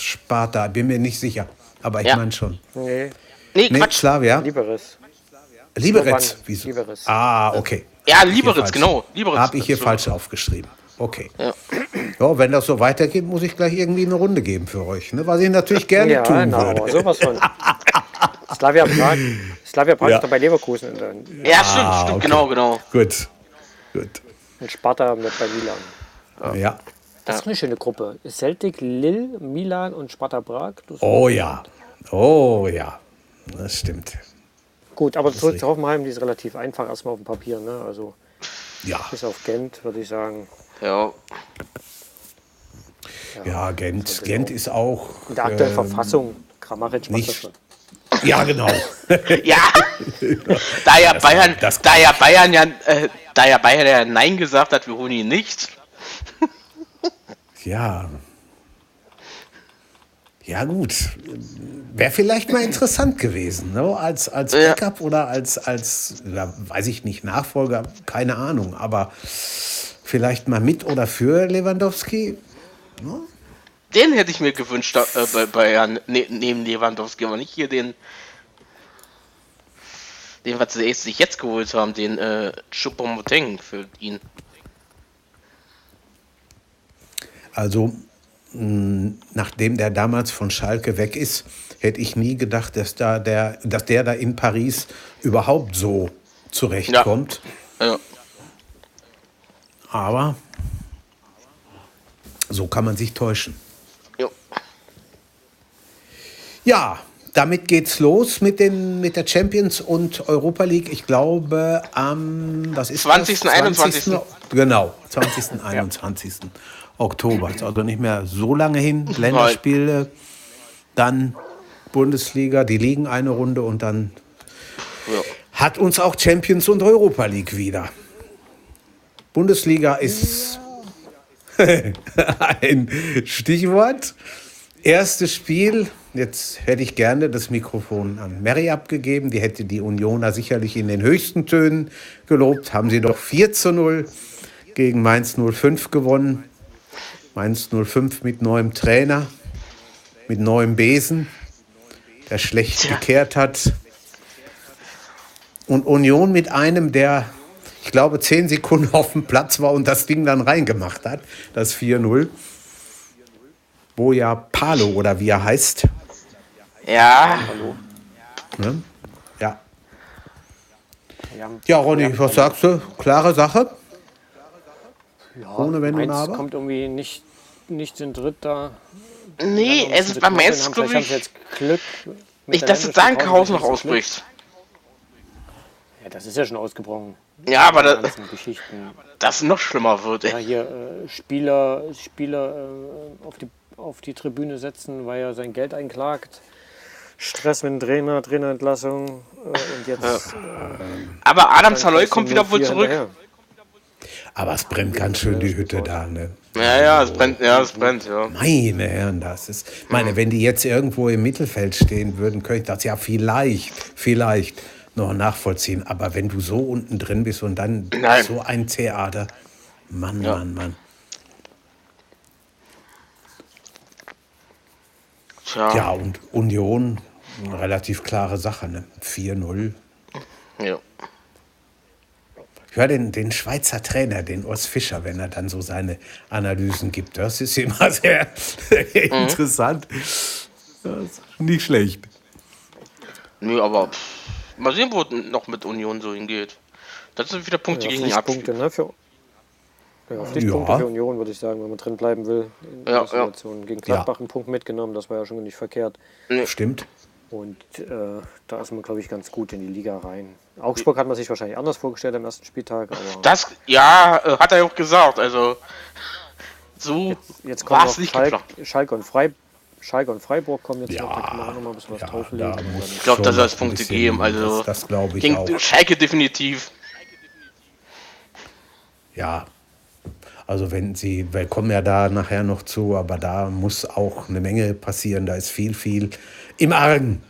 Sparta. Bin mir nicht sicher. Aber ich ja. meine schon. Nee. Nee, nee Quatsch. Slavia. Liberec. Liberec. Wieso? Liberec. Ah, okay. Ja, Liberec, genau. Liberec. Habe ich hier falsch aufgeschrieben. Okay. Ja. ja. wenn das so weitergeht, muss ich gleich irgendwie eine Runde geben für euch. Ne? Was ich natürlich gerne ja, tun genau, würde. Sowas von. Slavia Prag. Slavia Prag ja. ist doch bei Leverkusen. Ja, stimmt, ah, stimmt, okay. genau, genau. Gut. Gut. Und Sparta mit bei Milan. Ja. ja. Das ist eine schöne Gruppe. Celtic, Lille, Milan und Sparta Prag. Oh ja. Oh ja. Das stimmt. Gut, aber zurück zu Hoffenheim, die ist relativ einfach erstmal auf dem Papier. Ne? Also ja. bis auf Gent, würde ich sagen. Ja. Ja, Gent, Gent ist auch. In der aktuellen ähm, Verfassung, Kramaric macht nicht, das Ja, genau. ja, da ja Bayern, das, da ja Bayern ja, äh, da ja Bayern ja Nein gesagt hat, wir holen ihn nicht. ja. Ja, gut. Wäre vielleicht mal interessant gewesen, ne? als, als Backup ja. oder als, als, weiß ich nicht, Nachfolger, keine Ahnung, aber vielleicht mal mit oder für Lewandowski. Ne? Den hätte ich mir gewünscht äh, bei Bayern ne, neben Lewandowski, aber nicht hier den, den was sie sich jetzt geholt haben, den äh, Choupo-Moteng für ihn. Also nachdem der damals von Schalke weg ist, hätte ich nie gedacht, dass, da der, dass der da in Paris überhaupt so zurechtkommt. Ja. Ja. Aber so kann man sich täuschen. Ja. Ja, damit geht's los mit, den, mit der Champions und Europa League. Ich glaube am was ist 20. Das? 21. 20. Genau, 20. 21. Oktober. Ist also nicht mehr so lange hin. Länderspiele, dann Bundesliga, die liegen eine Runde und dann ja. hat uns auch Champions und Europa League wieder. Bundesliga ist ein Stichwort. Erstes Spiel, jetzt hätte ich gerne das Mikrofon an Mary abgegeben. Die hätte die Unioner sicherlich in den höchsten Tönen gelobt. Haben sie doch 4 zu 0 gegen Mainz 05 gewonnen. Mainz 05 mit neuem Trainer, mit neuem Besen, der schlecht Tja. gekehrt hat. Und Union mit einem, der, ich glaube, zehn Sekunden auf dem Platz war und das Ding dann reingemacht hat, das 4-0. Wo ja Palo oder wie er heißt. Ja. Ne? Ja. Ja, Ronny, was sagst du? Klare Sache? Ja, Ohne Wenn und Aber? kommt irgendwie nicht, nicht in Dritter. Nee, es ist beim Mainz, glaube ich. Jetzt Glück nicht, dass jetzt Dankhausen noch ausbricht. Ja, das ist ja schon ausgebrochen. Ja, aber das, das noch schlimmer wird. Ey. Ja, hier äh, Spieler, Spieler äh, auf, die, auf die Tribüne setzen, weil er sein Geld einklagt. Stress mit dem Trainer, Trainerentlassung äh, und jetzt. Ja. Äh, aber Adam Saloy kommt wieder wohl zurück. Hinterher. Aber es brennt ganz schön die Hütte da, ne? Ja, ja, es brennt, ja, es brennt, ja. Meine Herren, das ist. meine, wenn die jetzt irgendwo im Mittelfeld stehen würden, könnte ich das ja vielleicht, vielleicht noch nachvollziehen. Aber wenn du so unten drin bist und dann Nein. so ein Theater, Mann, ja. Mann, Mann. Tja. Ja, und Union, relativ klare Sache, ne? 4-0. Ja. Ich höre den, den Schweizer Trainer, den Urs Fischer, wenn er dann so seine Analysen gibt. Das ist immer sehr, sehr mhm. interessant. nicht schlecht. Nö, aber mal sehen, wo noch mit Union so hingeht. Das sind wieder Punkte ja, gegen die Punkte, ne? Für, ja, Pflichtpunkte ja. für Union, würde ich sagen, wenn man drin bleiben will. In ja, ja. Gegen Gladbach ja. einen Punkt mitgenommen, das war ja schon nicht verkehrt. Nee. Stimmt. Und äh, da ist man, glaube ich, ganz gut in die Liga rein. Augsburg hat man sich wahrscheinlich anders vorgestellt am ersten Spieltag. das, ja, äh, hat er ja auch gesagt. Also, so jetzt, jetzt kommen noch nicht Schalk, Schalke, und Freiburg. Schalke und Freiburg kommen jetzt ja, noch, da kann man auch noch mal ein bisschen was ja, drauflegen. Ich glaube, da soll es Punkte geben. Also, das, das glaube ich gegen auch. Schalke definitiv. Ja, also wenn sie, wir kommen ja da nachher noch zu, aber da muss auch eine Menge passieren. Da ist viel, viel im Argen.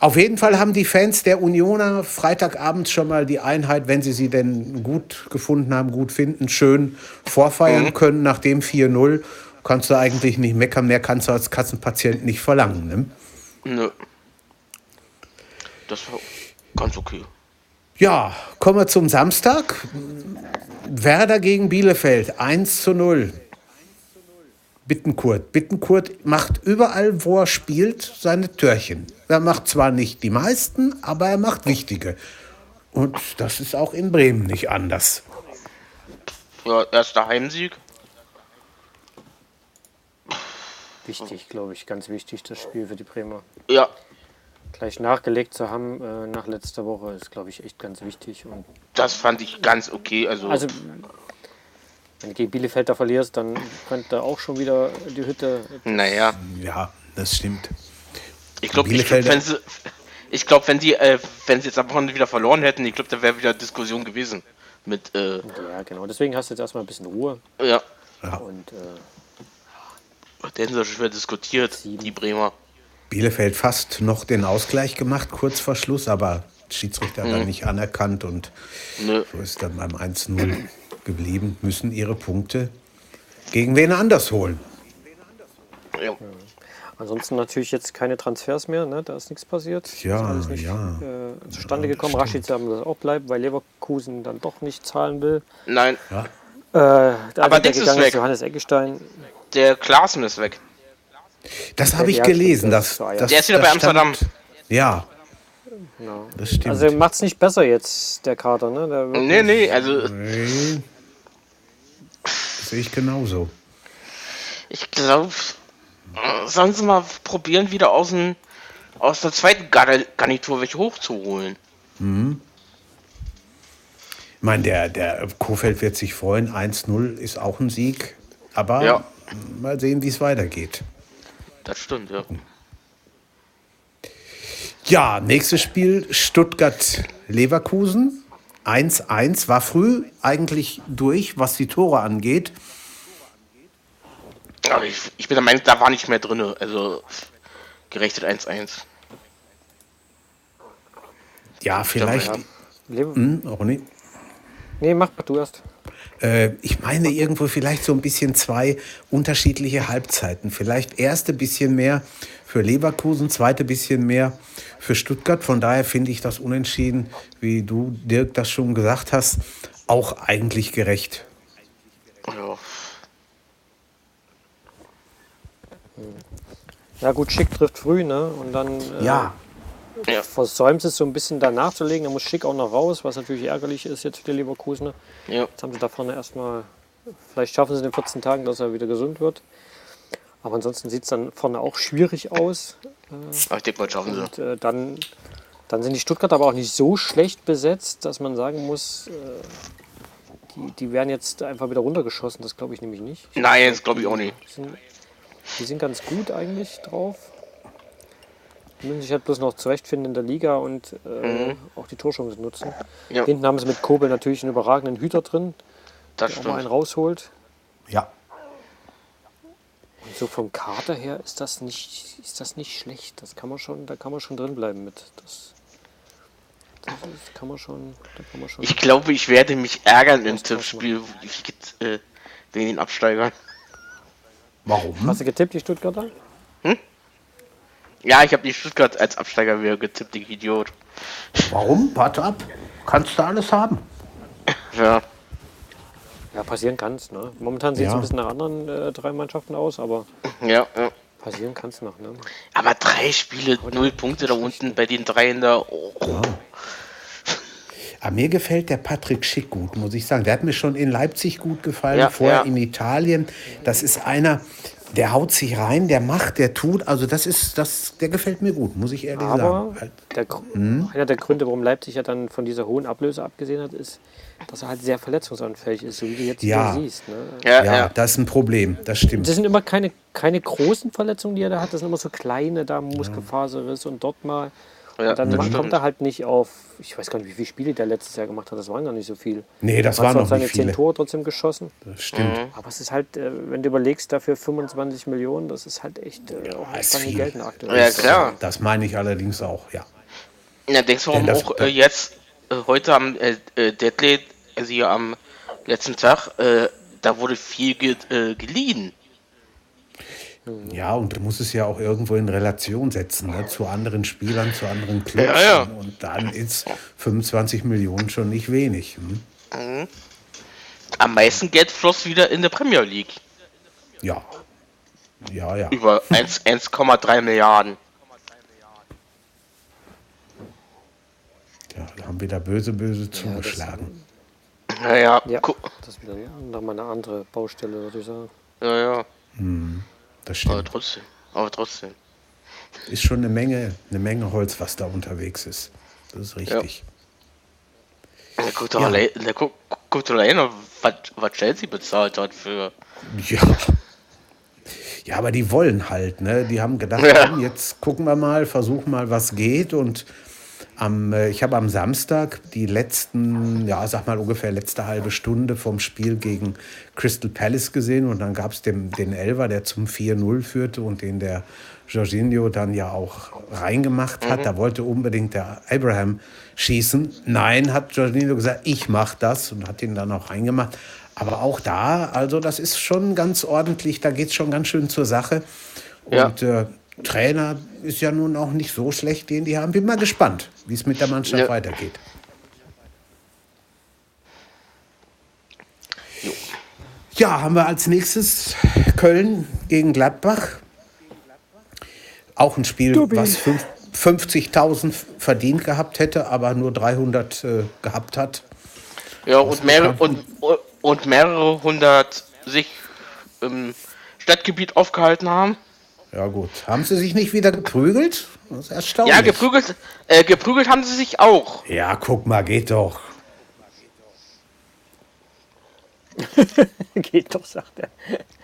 Auf jeden Fall haben die Fans der Unioner Freitagabend schon mal die Einheit, wenn sie sie denn gut gefunden haben, gut finden, schön vorfeiern mhm. können nach dem 4-0. Kannst du eigentlich nicht meckern, mehr kannst du als Kassenpatient nicht verlangen. Ne? Nö. Das war ganz okay. Ja, kommen wir zum Samstag. Werder gegen Bielefeld, 1 zu 0. Bittenkurt. Bittenkurt macht überall, wo er spielt, seine Törchen. Er macht zwar nicht die meisten, aber er macht wichtige. Und das ist auch in Bremen nicht anders. Ja, erster Heimsieg. Wichtig, glaube ich, ganz wichtig, das Spiel für die Bremer. Ja. Gleich nachgelegt zu haben äh, nach letzter Woche ist, glaube ich, echt ganz wichtig. Und das fand ich ganz okay. Also, also wenn du gegen Bielefeld da verlierst, dann könnte auch schon wieder die Hütte. Naja. Ja, das stimmt. Ich glaube, glaub, wenn sie, ich glaube, wenn die, äh, wenn sie jetzt am Wochenende wieder verloren hätten, ich glaube, da wäre wieder Diskussion gewesen. Mit, äh, ja, genau. Deswegen hast du jetzt erstmal ein bisschen Ruhe. Ja. ja. Und, äh, da hätten sie schon schwer diskutiert, sieben. die Bremer. Bielefeld fast noch den Ausgleich gemacht, kurz vor Schluss, aber Schiedsrichter mhm. dann nicht anerkannt und Nö. so ist dann beim 1-0 geblieben, müssen ihre Punkte gegen wen anders holen. Ja. Ansonsten natürlich jetzt keine Transfers mehr, ne? da ist nichts passiert. Ja, ist nicht, ja. Äh, zustande ja, gekommen. Rashica haben das auch bleiben, weil Leverkusen dann doch nicht zahlen will. Nein. Ja. Äh, Aber Dix ist weg. Johannes Eggestein. Der Klaassen ist weg. Das habe ich gelesen. Das, das, der ist wieder bei Amsterdam. Stand, ja. No. Das stimmt. Also macht es nicht besser jetzt, der Kater, ne? Der nee, nee, also. Nee. Sehe ich genauso. Ich glaube, sollen sie mal probieren, wieder aus, dem, aus der zweiten Garnitur welche hochzuholen. Mhm. Ich meine, der, der Kofeld wird sich freuen. 1-0 ist auch ein Sieg. Aber ja. mal sehen, wie es weitergeht. Das stimmt, ja. Ja, nächstes Spiel Stuttgart-Leverkusen. 1-1 war früh eigentlich durch, was die Tore angeht. Aber ich, ich bin der Meinung, da war nicht mehr drin. Also gerechnet 1-1. Ja, vielleicht. Ja. Hm, Ronny? Nee, mach du erst. Äh, ich meine irgendwo vielleicht so ein bisschen zwei unterschiedliche Halbzeiten. Vielleicht erste bisschen mehr für Leverkusen, zweite bisschen mehr für Stuttgart. Von daher finde ich das Unentschieden, wie du, Dirk, das schon gesagt hast, auch eigentlich gerecht. Ja. Ja gut, Schick trifft früh, ne? Und dann äh, ja. Ja. versäumt es so ein bisschen danach zu legen. Da muss Schick auch noch raus, was natürlich ärgerlich ist jetzt für die Leverkusener. Ja. Jetzt haben sie da vorne erstmal, vielleicht schaffen sie in den 14 Tagen, dass er wieder gesund wird. Aber ansonsten sieht es dann vorne auch schwierig aus. Äh, ich denke mal, schaffen sie. Und, äh, dann, dann sind die Stuttgarter aber auch nicht so schlecht besetzt, dass man sagen muss, äh, die, die werden jetzt einfach wieder runtergeschossen. Das glaube ich nämlich nicht. Nein, das glaube ich auch nicht. Die sind, die sind ganz gut eigentlich drauf. Die müssen sich halt bloß noch zurechtfinden in der Liga und äh, mhm. auch die Torchancen nutzen. Ja. Hinten haben sie mit Kobel natürlich einen überragenden Hüter drin, das der auch mal einen rausholt. Ja. Und so vom Kater her ist das nicht, ist das nicht schlecht. Das kann man schon, da kann man schon drin bleiben mit. Das, das kann man schon, da kann man schon. Ich glaube, ich werde mich ärgern im Tippspiel äh, wegen den Absteigern. Warum? Hast du getippt, die Stuttgarter? Hm? Ja, ich habe die Stuttgart als Absteiger wieder getippt, ich Idiot. Warum? Warte ab. Kannst du alles haben. Ja. Ja, passieren kann es. Ne? Momentan sieht es ja. ein bisschen nach anderen äh, drei Mannschaften aus, aber ja, ja. passieren kann es noch. Ne? Aber drei Spiele, null Punkte da unten bei den drei in der. Oh. Ja. Aber mir gefällt der Patrick Schick gut, muss ich sagen. Der hat mir schon in Leipzig gut gefallen, ja, vorher in Italien. Das ist einer, der haut sich rein, der macht, der tut. Also das ist, das, der gefällt mir gut, muss ich ehrlich Aber sagen. Der, hm? Einer der Gründe, warum Leipzig ja dann von dieser hohen Ablöse abgesehen hat, ist, dass er halt sehr verletzungsanfällig ist, so wie du jetzt ja. siehst. Ne? Ja, ja, ja, das ist ein Problem, das stimmt. Das sind immer keine, keine großen Verletzungen, die er da hat, das sind immer so kleine, da Muskelfaserriss und dort mal. Ja, dann kommt er halt nicht auf, ich weiß gar nicht, wie viele Spiele der letztes Jahr gemacht hat, das waren gar nicht so viel. Nee, das waren noch seine nicht viele. 10 Tore trotzdem geschossen. Das stimmt. Mhm. Aber es ist halt, äh, wenn du überlegst, dafür 25 Millionen, das ist halt echt äh, auch ist viel. Geld aktuell. Ja, klar. Das meine ich allerdings auch, ja. Ja, denkst du, warum das- auch äh, jetzt, äh, heute am äh, äh, Deadline, also hier am letzten Tag, äh, da wurde viel ge äh, geliehen. Ja, und du musst es ja auch irgendwo in Relation setzen, ne? zu anderen Spielern, zu anderen Clubs. Ja, ja. Und dann ist 25 Millionen schon nicht wenig. Hm? Am meisten Geld floss wieder in der Premier League. Ja. Ja, ja. Über 1 1,3 Milliarden. ja. Da haben wieder böse, böse zugeschlagen. Naja, Ja, gu- das ist wieder nochmal eine andere Baustelle, würde ich sagen. ja, ja, das aber stimmt. trotzdem. Aber trotzdem. Ist schon eine Menge, eine Menge Holz, was da unterwegs ist. Das ist richtig. Ja, guck doch Ja. allein, na, guck, guck doch allein, was, was Chelsea bezahlt hat für. Ja. Ja, aber die wollen halt, ne? Die haben gedacht, Ja. jetzt gucken wir mal, versuchen mal, was geht. Und am, äh, ich habe am Samstag die letzten, ja, sag mal ungefähr letzte halbe Stunde vom Spiel gegen Crystal Palace gesehen. Und dann gab es den, den Elver, der zum 4-0 führte und den der Jorginho dann ja auch reingemacht hat. Da wollte unbedingt der Abraham schießen. Nein, hat Jorginho gesagt, ich mach das und hat ihn dann auch reingemacht. Aber auch da, also das ist schon ganz ordentlich, da geht es schon ganz schön zur Sache. Ja. Und äh, Trainer ist ja nun auch nicht so schlecht, den die haben. Bin mal gespannt, wie es mit der Mannschaft Ja. weitergeht. Ja, haben wir als nächstes Köln gegen Gladbach. Auch ein Spiel, was fünf- 50.000 verdient gehabt hätte, aber nur 300 äh, gehabt hat. Ja, und mehrere, und, und mehrere hundert sich im Stadtgebiet aufgehalten haben. Ja gut, haben sie sich nicht wieder geprügelt? Das ist erstaunlich. Ja, geprügelt, äh, geprügelt haben sie sich auch. Ja, guck mal, geht doch. Geht doch, sagt er.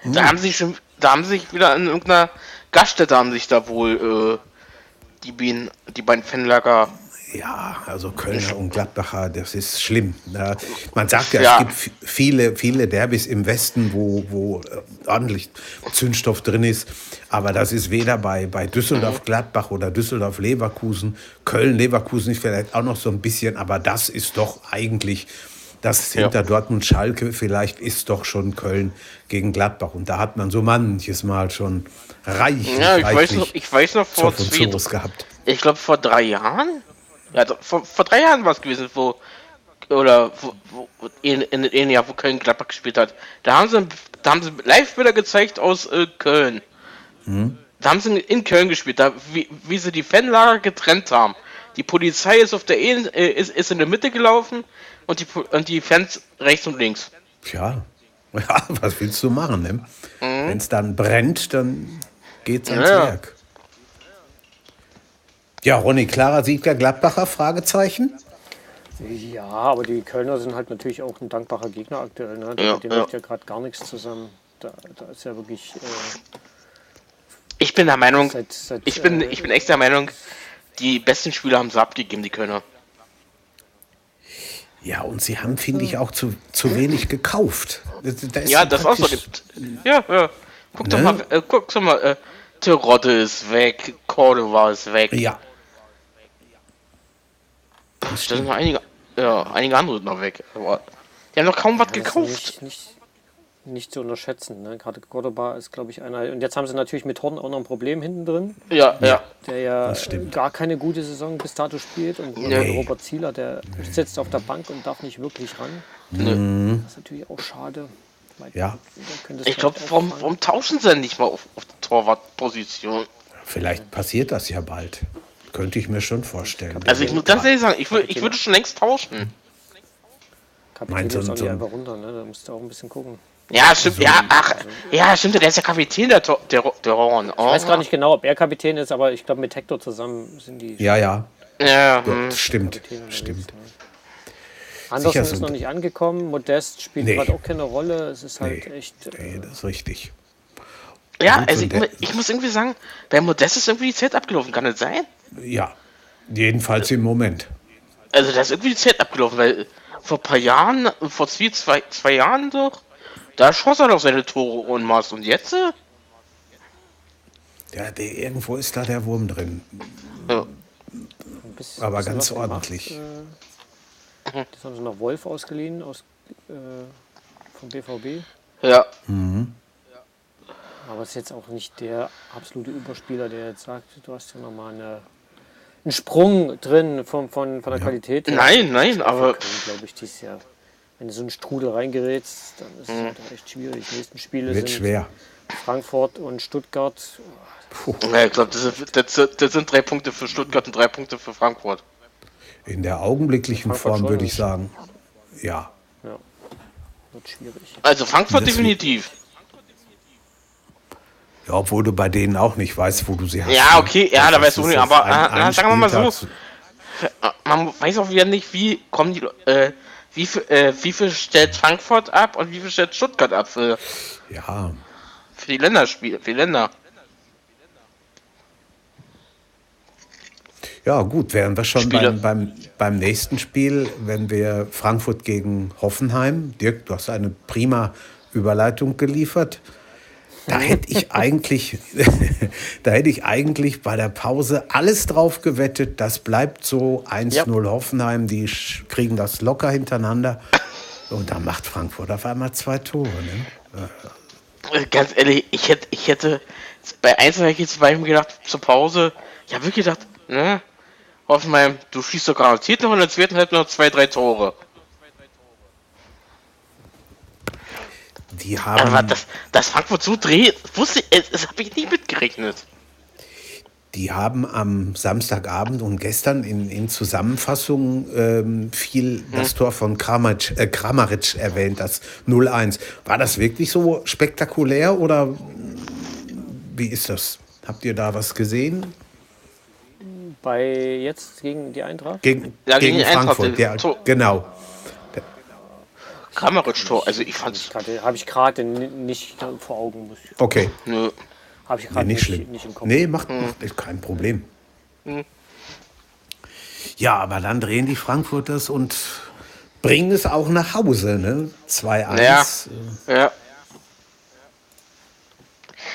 Da haben sie schon, da haben sie sich wieder in irgendeiner Gaststätte haben sich da wohl äh, die, Bienen, die beiden Fanlager. Ja, also Kölner und Gladbacher, das ist schlimm. Ja, man sagt ja, Ja. es gibt viele, viele Derbys im Westen, wo, wo äh, ordentlich Zündstoff drin ist. Aber das ist weder bei, bei Düsseldorf-Gladbach oder Düsseldorf-Leverkusen. Köln-Leverkusen ist vielleicht auch noch so ein bisschen, aber das ist doch eigentlich, das Ja. hinter Dortmund-Schalke vielleicht ist doch schon Köln gegen Gladbach. Und da hat man so manches Mal schon reichlich, Ja, ich weiß noch, ich weiß noch vor zwei, gehabt. ich glaube vor drei Jahren. Ja, vor, vor drei Jahren war es gewesen, wo oder wo, wo in, in, in Jahr, wo Köln Gladbach gespielt hat. Da haben sie, da haben sie Live-Bilder gezeigt aus äh, Köln. Da haben sie in Köln gespielt, da, wie, wie sie die Fanlager getrennt haben. Die Polizei ist auf der äh, ist, ist in der Mitte gelaufen und die, und die Fans rechts und links. Tja, ja, was willst du machen? Ne? Wenn es dann brennt, dann geht's ans Ja. Werk. Ja, Ronny, klarer Sieg der Gladbacher? Fragezeichen. Ja, aber die Kölner sind halt natürlich auch ein dankbarer Gegner aktuell. Ne? Ja, Mit dem ja. läuft ja gerade gar nichts zusammen. Da, da ist ja wirklich äh, Ich bin der Meinung, seit, seit ich bin, äh, ich bin echt der Meinung, die besten Spieler haben sie abgegeben, die Kölner. Ja, und sie haben, finde ich, auch zu, zu wenig gekauft. Da- Ja, das auch so. praktisch- Ja, ja. Guck doch Ne? mal, äh, guck doch mal, äh, Terodde ist weg, Cordova ist weg. Ja. Da sind noch einige, ja, einige andere noch weg. Aber die haben noch kaum was das gekauft. Nicht, nicht, nicht zu unterschätzen. Ne? Gerade Cordoba ist, glaube ich, einer. Und jetzt haben sie natürlich mit Horn auch noch ein Problem hinten drin, Ja, ja. der ja Das gar keine gute Saison bis dato spielt. Und Nee. Robert Zieler, der sitzt auf der Bank und darf nicht wirklich ran. Nö. Das ist natürlich auch schade. Ja. Ich glaube, warum, warum tauschen sie denn nicht mal auf, auf die Torwartposition? Vielleicht passiert das ja bald. Könnte ich mir schon vorstellen. Also ich muss ganz ehrlich sagen, ich, ich würde schon längst tauschen. Kapitän du, ist auch so nicht ein- einfach runter, ne? Da musst du auch ein bisschen gucken. Ja, stimmt, ja, ach, ja, stimmt, der ist ja Kapitän der, Tor- der, der Horn. Oh. Ich weiß gar nicht genau, ob er Kapitän ist, aber ich glaube, mit Hector zusammen sind die Ja, ja, Ja, ja hm. stimmt. Stimmt. ne? Anderson ist noch nicht angekommen. Modest spielt Nee. gerade auch keine Rolle. Es ist halt Nee, echt. nee, Äh, das ist richtig. ja also ich, ich muss irgendwie sagen, bei Modest ist irgendwie die Zeit abgelaufen, kann das sein? Ja, Jedenfalls im Moment. Also da ist irgendwie die Zeit abgelaufen, weil vor ein paar Jahren, vor zwei, zwei, zwei Jahren doch, da schoss er doch seine Tore und Maß. Und jetzt? Ja, der, irgendwo ist da der Wurm drin. Ja. Bisschen, Aber ganz ordentlich. Gemacht, äh, das haben sie nach Wolf ausgeliehen aus, äh, vom BVB. Ja. Mhm. Aber es ist jetzt auch nicht der absolute Überspieler, der jetzt sagt, du hast ja nochmal eine, einen Sprung drin von, von, von der ja. Qualität. Nein, nein, aber. glaube ich, dieses Jahr. Wenn du so einen Strudel reingerätst, dann ist es mhm. halt echt schwierig. Die nächsten Spiele Wird sind schwer. Frankfurt und Stuttgart. Puh. Ja, ich glaube, das, das, das, sind drei Punkte für Stuttgart und drei Punkte für Frankfurt. In der augenblicklichen Frankfurt Form würde ich sagen, ja. Ja, wird schwierig. Also Frankfurt definitiv. Ja, obwohl du bei denen auch nicht weißt, wo du sie hast. Ja, okay, ja, da weißt du nicht, aber ein, äh, sagen wir mal so, man weiß auch wieder nicht, wie kommen die, äh, wie, äh, wie viel stellt Frankfurt ab und wie viel stellt Stuttgart ab für, ja. für die Länderspiele, für die Länder. Ja, gut, wären wir schon beim, beim, beim nächsten Spiel, wenn wir Frankfurt gegen Hoffenheim. Dirk, du hast eine prima Überleitung geliefert. Da hätte ich eigentlich, da hätte ich eigentlich bei der Pause alles drauf gewettet. Das bleibt so 1-0 ja. Hoffenheim. Die kriegen das locker hintereinander. Und dann macht Frankfurt auf einmal zwei Tore. Ne? Äh, ganz ehrlich, ich hätte, ich hätte bei 1 hätte ich jetzt bei ihm gedacht, zur Pause, ich habe wirklich gedacht, ne, Hoffenheim, du schießt doch garantiert noch in der zweiten Halbzeit noch zwei, drei Tore. Die haben. Aber das, das Frankfurt so dreht, wusste ich, das habe ich nicht mitgerechnet. Die haben am Samstagabend und gestern in, in Zusammenfassung ähm, viel hm. das Tor von Kramaric, äh, Kramaric erwähnt, das 0-1. War das wirklich so spektakulär oder wie ist das? Habt ihr da was gesehen? Bei jetzt gegen die Eintracht? Gegen, ja, gegen, gegen Frankfurt, ja, genau. Kramaric-Tor, also ich fand es. Habe ich gerade nicht vor Augen. Okay. Nö. Habe ich gerade nee, nicht, nicht, nicht, im Kopf. Nee, macht, hm. macht kein Problem. Hm. Ja, aber dann drehen die Frankfurters und bringen es auch nach Hause, ne? 2-1. Ja. ja.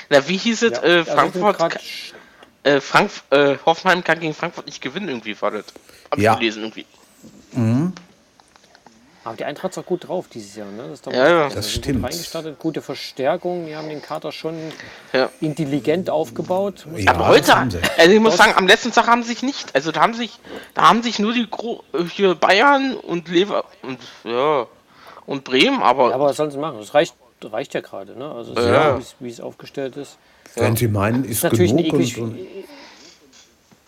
Na, wie hieß es? Ja, äh, also Frankfurt. Äh, Frank äh, Hoffenheim kann gegen Frankfurt nicht gewinnen, irgendwie war das. Hab ja. ich gelesen, irgendwie. Mhm. Aber die Eintracht ist auch gut drauf dieses Jahr. Ne? Das, ja, ja. das stimmt. Reingestartet, gute Verstärkung. Die haben den Kater schon ja. intelligent aufgebaut. Ja, Aber heute, also ich muss sagen, am letzten Tag haben sich nicht, also da haben sich, da haben sich nur die hier Bayern und Lever und ja und Bremen, aber. Ja, aber was sollen sie machen? Das reicht, reicht ja gerade, ne? Also ja. wie es aufgestellt ist. Wenn Sie meinen, ist, ist natürlich genug eine eklig, und,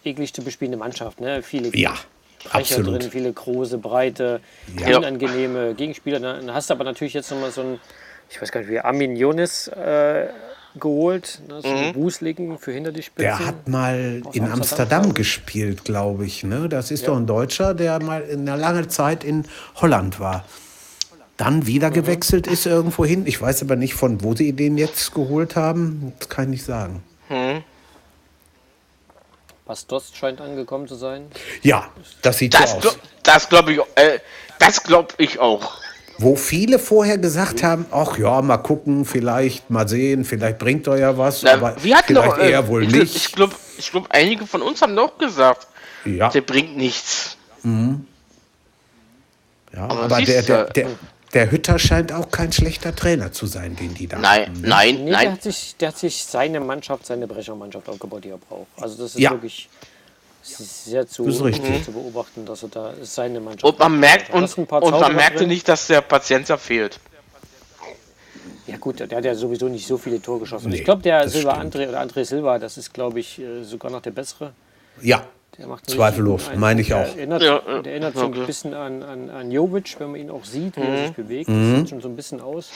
eklig zu bespielende Mannschaft, ne? Viele ja. Brecher Absolut. drin, viele große, breite, ja. unangenehme Gegenspieler. Dann hast du aber natürlich jetzt nochmal so ein, ich weiß gar nicht wie, Armin Jonis äh, geholt, ne, so mhm. Bußligen für hinter die Spitze. Der hat mal in Amsterdam, Amsterdam gespielt, glaube ich. Ne? Das ist ja. doch ein Deutscher, der mal in einer langen Zeit in Holland war. Dann wieder mhm. gewechselt ist irgendwo hin. Ich weiß aber nicht, von wo sie den jetzt geholt haben. Das kann ich nicht sagen. Mhm. Bastos scheint angekommen zu sein. Ja, das sieht das so aus. Das glaube ich, äh, das glaube ich auch. Wo viele vorher gesagt haben, ach ja, mal gucken, vielleicht, mal sehen, vielleicht bringt er ja was, Na, aber wir vielleicht noch, äh, eher wohl ich, nicht. Ich glaube, ich glaub, einige von uns haben doch gesagt, ja. der bringt nichts. Mhm. Ja, aber, aber der, der, der, der Hütter scheint auch kein schlechter Trainer zu sein, den die da Nein, haben. Ne? nein, nee, nein. Der hat, sich, der hat sich seine Mannschaft, seine Brechermannschaft aufgebaut, die er braucht. Also das ist ja. wirklich sehr zu, zu, beobachten, dass er da seine Mannschaft Und man merkt und, und man merkte nicht, dass der Patienza fehlt. Ja gut, der hat ja sowieso nicht so viele Tore geschossen. Nee, ich glaube, der Silva André oder André Silva, das ist glaube ich äh, sogar noch der bessere. Ja, Zweifellos, meine ich auch. Der erinnert, ja, der erinnert so ein bisschen an, an, an Jovic, wenn man ihn auch sieht, wie mhm. er sich bewegt. Das mhm. sieht schon so ein bisschen aus.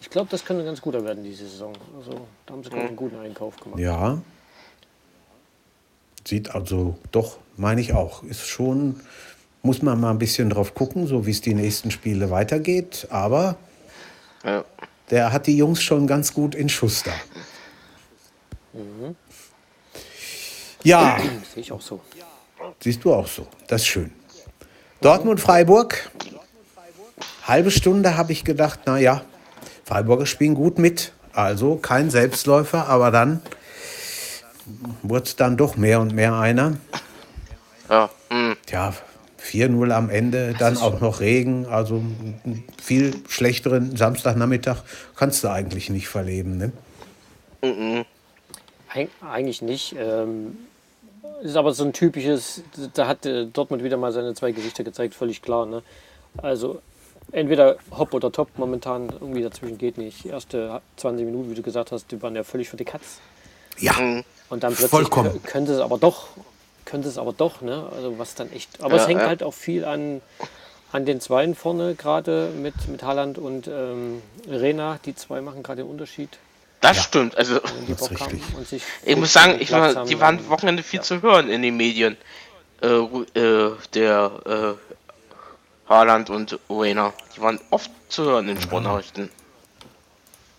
Ich glaube, das könnte ganz guter werden diese Saison. Also da haben sie mhm. einen guten Einkauf gemacht. Ja. Sieht also doch, meine ich auch. Ist schon, muss man mal ein bisschen drauf gucken, so wie es die nächsten Spiele weitergeht. Aber ja. der hat die Jungs schon ganz gut in Schuss da. Mhm. Ja. Sehe ich auch so. Siehst du auch so. Das ist schön. Dortmund-Freiburg. Halbe Stunde habe ich gedacht, naja, Freiburger spielen gut mit. Also kein Selbstläufer, aber dann wurde es dann doch mehr und mehr einer. Ja. Mh. Tja, 4-0 am Ende, dann auch noch Regen. Also einen viel schlechteren Samstagnachmittag kannst du eigentlich nicht verleben. Ne? Mhm. Eig eigentlich nicht. Ähm, ist aber so ein typisches, da hat äh, Dortmund wieder mal seine zwei Gesichter gezeigt, völlig klar. Ne? Also entweder hopp oder top momentan, irgendwie dazwischen geht nicht. Die erste 20 Minuten, wie du gesagt hast, die waren ja völlig für die Katz. Ja. Und dann plötzlich vollkommen. könnte es aber doch, könnte es aber doch, ne? Also was dann echt. Aber ja, es hängt ja. halt auch viel an, an den Zweien vorne, gerade mit, mit Haaland und ähm, Rena. Die zwei machen gerade den Unterschied. Das ja. stimmt. Also, das ich muss sagen, ich war, die waren Wochenende viel zu hören in den Medien. Äh, äh, der äh, Haaland und Uena. Die waren oft zu hören in Sportnachrichten.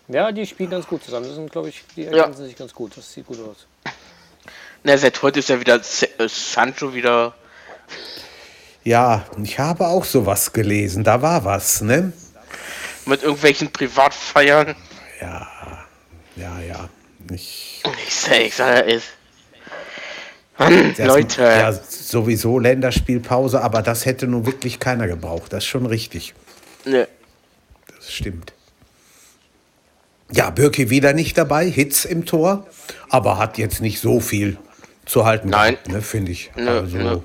Ja, die spielen ganz gut zusammen. Das sind, glaube ich, die ergänzen ja. sich ganz gut. Das sieht gut aus. Na, seit heute ist ja wieder äh, Sancho wieder. Ja, ich habe auch sowas gelesen. Da war was, ne? Mit irgendwelchen Privatfeiern. Ja, ja, ja. Ich, ich sag, ich sag, ist. Mann, Leute. Ja, sowieso Länderspielpause, aber das hätte nun wirklich keiner gebraucht. Das ist schon richtig. Ne. Das stimmt. Ja, Birki wieder nicht dabei, Hits im Tor, aber hat jetzt nicht so viel zu halten. Nein. ne, finde ich. Nö, also, nö.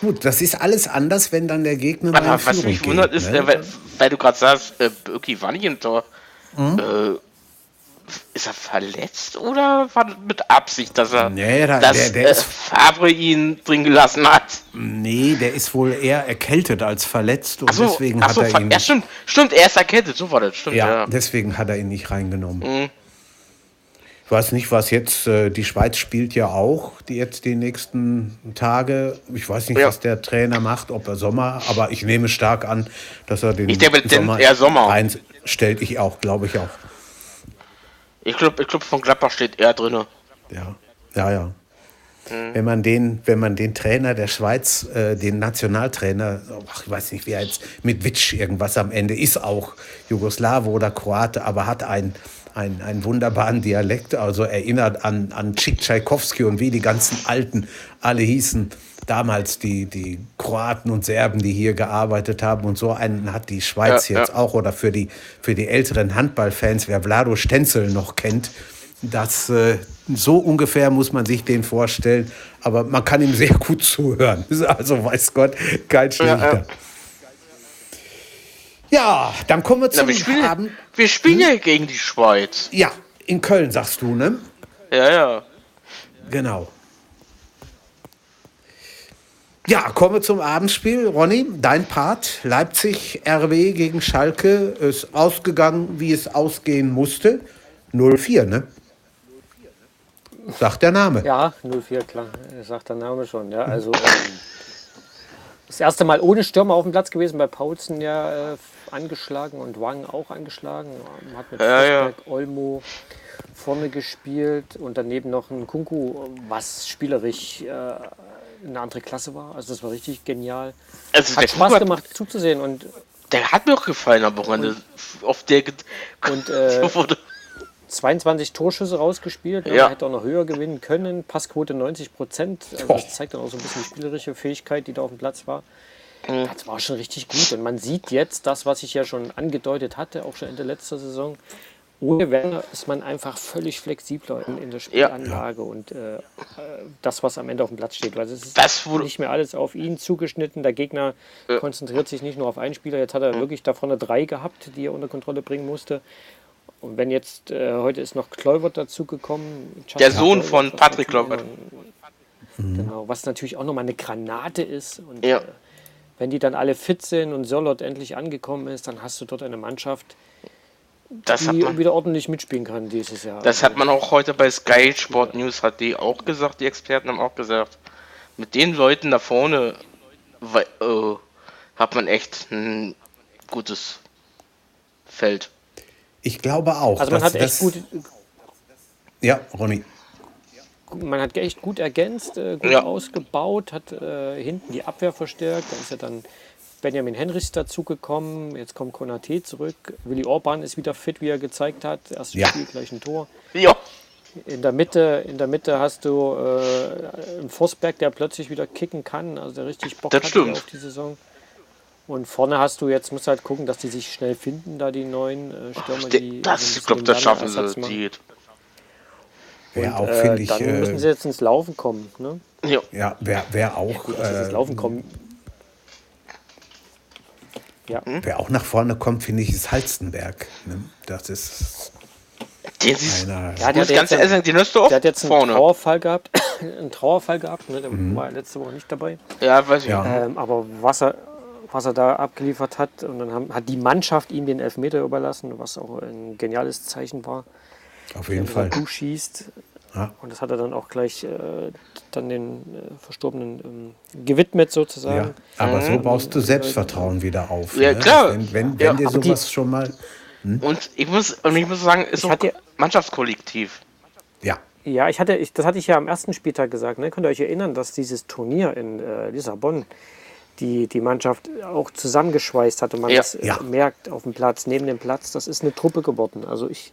Gut, das ist alles anders, wenn dann der Gegner. Aber was mich wundert ist, ne? weil, weil, du gerade sagst, äh, Birki war nicht im Tor. Mhm. Äh, ist er verletzt oder war das mit Absicht, dass er nee, da, dass der, der äh, Fabre ihn drin gelassen hat? Nee, der ist wohl eher erkältet als verletzt und so, deswegen hat so, er ihn. Ja, stimmt, stimmt, er ist erkältet, so war das, stimmt. Ja, ja. deswegen hat er ihn nicht reingenommen. Mhm. Ich weiß nicht, was jetzt, äh, die Schweiz spielt ja auch, die jetzt die nächsten Tage. Ich weiß nicht, ja. was der Trainer macht, ob er Sommer, aber ich nehme stark an, dass er den ich denke, Sommer, eher Sommer. einstellt. Ich auch, glaube ich auch. Ich glaube, ich glaub, von Gladbach steht er drin. Ja, ja, ja. Mhm. Wenn man den, wenn man den Trainer der Schweiz, äh, den Nationaltrainer, ach, ich weiß nicht, wie er jetzt mit Witsch irgendwas am Ende ist, auch Jugoslawe oder Kroate, aber hat ein einen, einen wunderbaren Dialekt, also erinnert an, an Chick Tchaikovsky und wie die ganzen Alten alle hießen. Damals die, die Kroaten und Serben, die hier gearbeitet haben. Und so einen hat die Schweiz ja, jetzt ja. auch. Oder für die, für die älteren Handballfans, wer Vlado Stenzel noch kennt, das, äh, so ungefähr muss man sich den vorstellen. Aber man kann ihm sehr gut zuhören. Also weiß Gott, kein schlechter. Ja, ja, dann kommen wir zum Na, wir spielen, Abend. Wir spielen hm? ja gegen die Schweiz. Ja, in Köln sagst du, ne? Ja, ja. Genau. Ja, kommen wir zum Abendspiel. Ronny, dein Part. Leipzig RW gegen Schalke ist ausgegangen, wie es ausgehen musste. 0-4, ne? Sagt der Name. Ja, 0-4, klar. Sagt der Name schon. Ja, also ähm, das erste Mal ohne Stürmer auf dem Platz gewesen, bei Paulsen ja äh, angeschlagen und Wang auch angeschlagen. Hat mit ja, ja. Olmo vorne gespielt und daneben noch ein Kunku, was spielerisch äh, eine andere Klasse war. Also das war richtig genial. Also hat Spaß gemacht zuzusehen und der hat mir auch gefallen am Wochenende. Auf der und äh, 22 Torschüsse rausgespielt. Ja. Hätte auch noch höher gewinnen können. Passquote 90 Prozent. Also das zeigt dann auch so ein bisschen die spielerische Fähigkeit, die da auf dem Platz war. Mhm. Das war schon richtig gut. Und man sieht jetzt das, was ich ja schon angedeutet hatte, auch schon Ende letzter Saison. Ohne Werner ist man einfach völlig flexibler in, in der Spielanlage ja. und äh, das, was am Ende auf dem Platz steht. Weil es ist das nicht mehr alles auf ihn zugeschnitten. Der Gegner ja. konzentriert sich nicht nur auf einen Spieler. Jetzt hat er wirklich da vorne drei gehabt, die er unter Kontrolle bringen musste. Und wenn jetzt, äh, heute ist noch Kleubert dazugekommen. Der Sohn von Patrick Kleubert. Genau, was natürlich auch nochmal eine Granate ist. Und ja. äh, wenn die dann alle fit sind und Solot endlich angekommen ist, dann hast du dort eine Mannschaft, das die man, wieder ordentlich mitspielen kann dieses Jahr. Das hat man auch heute bei Sky Sport News hat die auch gesagt, die Experten haben auch gesagt, mit den Leuten da vorne äh, hat man echt ein gutes Feld. Ich glaube auch. Also man hat echt gut. Ja, Ronny. Man hat echt gut ergänzt, äh, gut ja. ausgebaut, hat äh, hinten die Abwehr verstärkt. Da ist ja dann Benjamin Henrichs dazugekommen. Jetzt kommt Konate zurück. Willi Orban ist wieder fit, wie er gezeigt hat. Erstes ja. Spiel gleich ein Tor. Ja. In der Mitte, in der Mitte hast du äh, einen Forsberg, der plötzlich wieder kicken kann, also der richtig Bock das hat stimmt. auf die Saison. Und vorne hast du jetzt, musst halt gucken, dass die sich schnell finden, da die neuen äh, Stürmer, die. Das, ich glaube, das schaffen sie. Die, Wäre auch, finde äh, ich. Dann äh, müssen sie jetzt ins Laufen kommen. Ne? Ja, ja wäre wär auch. Ja, gut, äh, ins Laufen kommen. Ja. Wer auch nach vorne kommt, finde ich, ist Halstenberg. Ne? Das ist. Den einer, ja, der den du auch der hat jetzt einen vorne. Trauerfall gehabt. einen Trauerfall gehabt, ne? der mhm. war letzte Woche nicht dabei. Ja, weiß ich. Ja. Ähm, aber was er, was er da abgeliefert hat, und dann haben, hat die Mannschaft ihm den Elfmeter überlassen, was auch ein geniales Zeichen war. Auf jeden Fall. Du schießt. Ja. Und das hat er dann auch gleich äh, dann den äh, Verstorbenen ähm, gewidmet sozusagen. Ja, aber mhm. so baust du Selbstvertrauen wieder auf. Ja, ne? klar. Wenn, wenn, wenn ja, dir sowas die, schon mal. Hm? Und ich muss, und ich muss sagen, ist auch Mannschaftskollektiv. Ja. Ja, ich hatte, ich, das hatte ich ja am ersten Spieltag gesagt. Ne? Könnt ihr euch erinnern, dass dieses Turnier in äh, Lissabon die, die Mannschaft auch zusammengeschweißt hat und man ja. das äh, merkt auf dem Platz, neben dem Platz, das ist eine Truppe geworden. Also ich,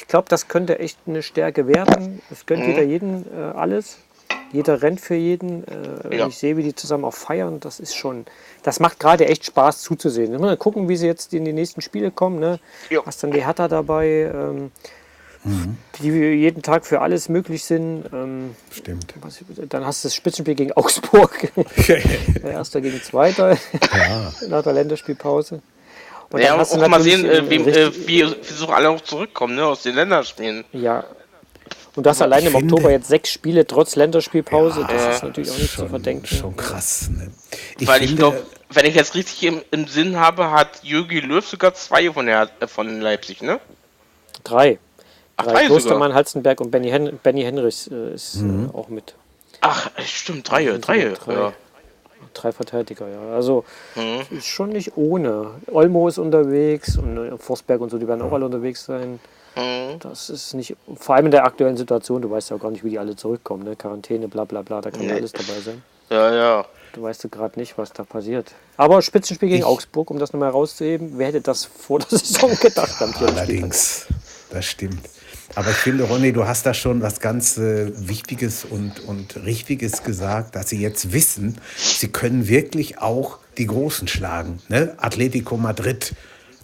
ich glaube, das könnte echt eine Stärke werden. Es gönnt mhm. jeder jeden äh, alles. Jeder rennt für jeden. Äh, ja. Ich sehe, wie die zusammen auch feiern. Das ist schon, das macht gerade echt Spaß zuzusehen. Mal gucken, wie sie jetzt in die nächsten Spiele kommen. Ne? Ja. Was dann die Hertha dabei, ähm, mhm. die jeden Tag für alles möglich sind. Ähm, Stimmt. Was, dann hast du das Spitzenspiel gegen Augsburg. Erster gegen Zweiter ja. nach der Länderspielpause. Und ja, auch mal sehen, äh, wie, äh, wie, wie so alle auch zurückkommen, ne, aus den Länderspielen. Ja. Und das allein im Oktober jetzt sechs Spiele trotz Länderspielpause, ja, das ist natürlich auch nicht schon, zu verdenken. Schon krass, ne? Ich Weil ich glaube, wenn ich jetzt richtig im, im, Sinn habe, hat Jürgi Löw sogar zwei von, der, äh, von Leipzig, ne? Drei. Ach, drei Klostermann, Halzenberg und Benny, Hen Benny Henrichs äh, ist äh, mhm. auch mit. Ach, stimmt, drei, drei. drei. Ja drei Verteidiger, ja. Also mhm. ist schon nicht ohne. Olmo ist unterwegs und äh, Forsberg und so, die werden auch alle unterwegs sein. Mhm. Das ist nicht, vor allem in der aktuellen Situation, du weißt ja auch gar nicht, wie die alle zurückkommen, ne? Quarantäne, bla bla bla, da kann ja alles dabei sein. Ja, ja. Du weißt ja gerade nicht, was da passiert. Aber Spitzenspiel gegen ich Augsburg, um das nochmal herauszuheben, wer hätte das vor der Saison gedacht? Allerdings, das stimmt. Aber ich finde, Ronny, du hast da schon was ganz äh, Wichtiges und, und Richtiges gesagt, dass sie jetzt wissen, sie können wirklich auch die Großen schlagen. Ne? Atletico Madrid,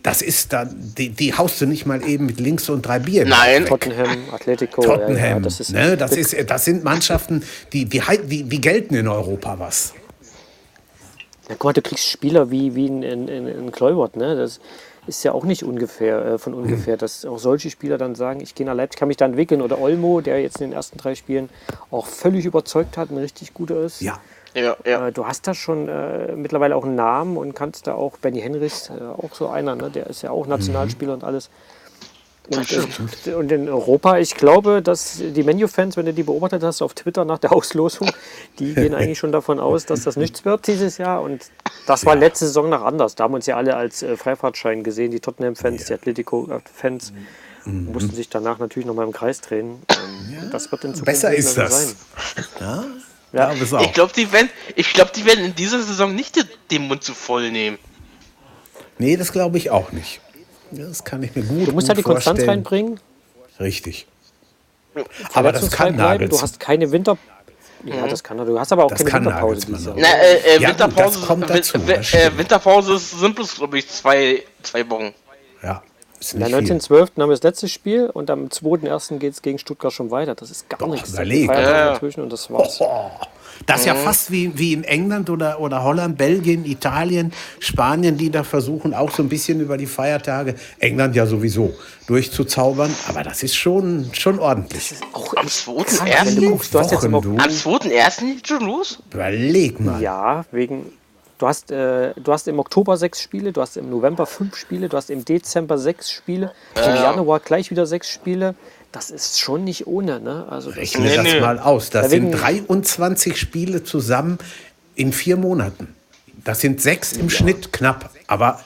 das ist dann, die, die haust du nicht mal eben mit links und drei Bier. Nein. Tottenham, Atletico. Tottenham, ja, ja, das, ist ne? das, ist, das sind Mannschaften, die, die, die, die gelten in Europa was. Ja, guck mal, du kriegst Spieler wie, wie in, in, in Kleubert, ne? Das, ist ja auch nicht ungefähr, äh, von ungefähr, dass auch solche Spieler dann sagen, ich gehe nach Leipzig, kann mich da entwickeln. Oder Olmo, der jetzt in den ersten drei Spielen auch völlig überzeugt hat, ein richtig guter ist. Ja. Ja, ja. Äh, du hast da schon äh, mittlerweile auch einen Namen und kannst da auch, Benny Henrichs, äh, auch so einer, ne? der ist ja auch Nationalspieler mhm. und alles. Und, und, in Europa, ich glaube, dass die Menu-Fans, wenn du die beobachtet hast auf Twitter nach der Auslosung, die gehen eigentlich schon davon aus, dass das nichts wird dieses Jahr. Und das war letzte Saison noch anders. Da haben uns ja alle als äh, Freifahrtschein gesehen, die Tottenham-Fans, ja. die Atletico-Fans. Mhm. Mussten sich danach natürlich noch mal im Kreis drehen. Ähm, ja, das wird in Zukunft besser ist das. Sein. Ja, ja. Ich glaube, die, werden, glaub, die werden in dieser Saison nicht den Mund zu voll nehmen. Nee, das glaube ich auch nicht. Das kann ich mir gut Du musst halt die Konstanz reinbringen. Richtig. Aber das kann bleiben. Du hast keine Winter. Ja, mhm. das kann er. Du hast aber auch das keine Winterpause. Na, äh, äh, ja, Winterpause, kommt dazu, äh, Winterpause ist, bloß, glaube ich, zwei, zwei Wochen. Ja. Ja, 19.12. haben wir das letzte Spiel und am 2.1. geht es gegen Stuttgart schon weiter. Das ist gar Doch, nichts. Überleg. Ja. Dazwischen und das war's. Oh. Das ist ja mhm. fast wie, wie in England oder, oder Holland, Belgien, Italien, Spanien, die da versuchen, auch so ein bisschen über die Feiertage, England ja sowieso, durchzuzaubern. Aber das ist schon, schon ordentlich. Auch am 2.1. Du hast jetzt am 2.1. schon los? Überleg mal. Ja, wegen. Du hast, äh, du hast im Oktober sechs Spiele, du hast im November fünf Spiele, du hast im Dezember sechs Spiele, ja. im Januar gleich wieder sechs Spiele das ist schon nicht ohne. Ne? Also Rechne nee, das nee. mal aus. Das sind 23 Spiele zusammen in vier Monaten. Das sind sechs im ja. Schnitt knapp. Aber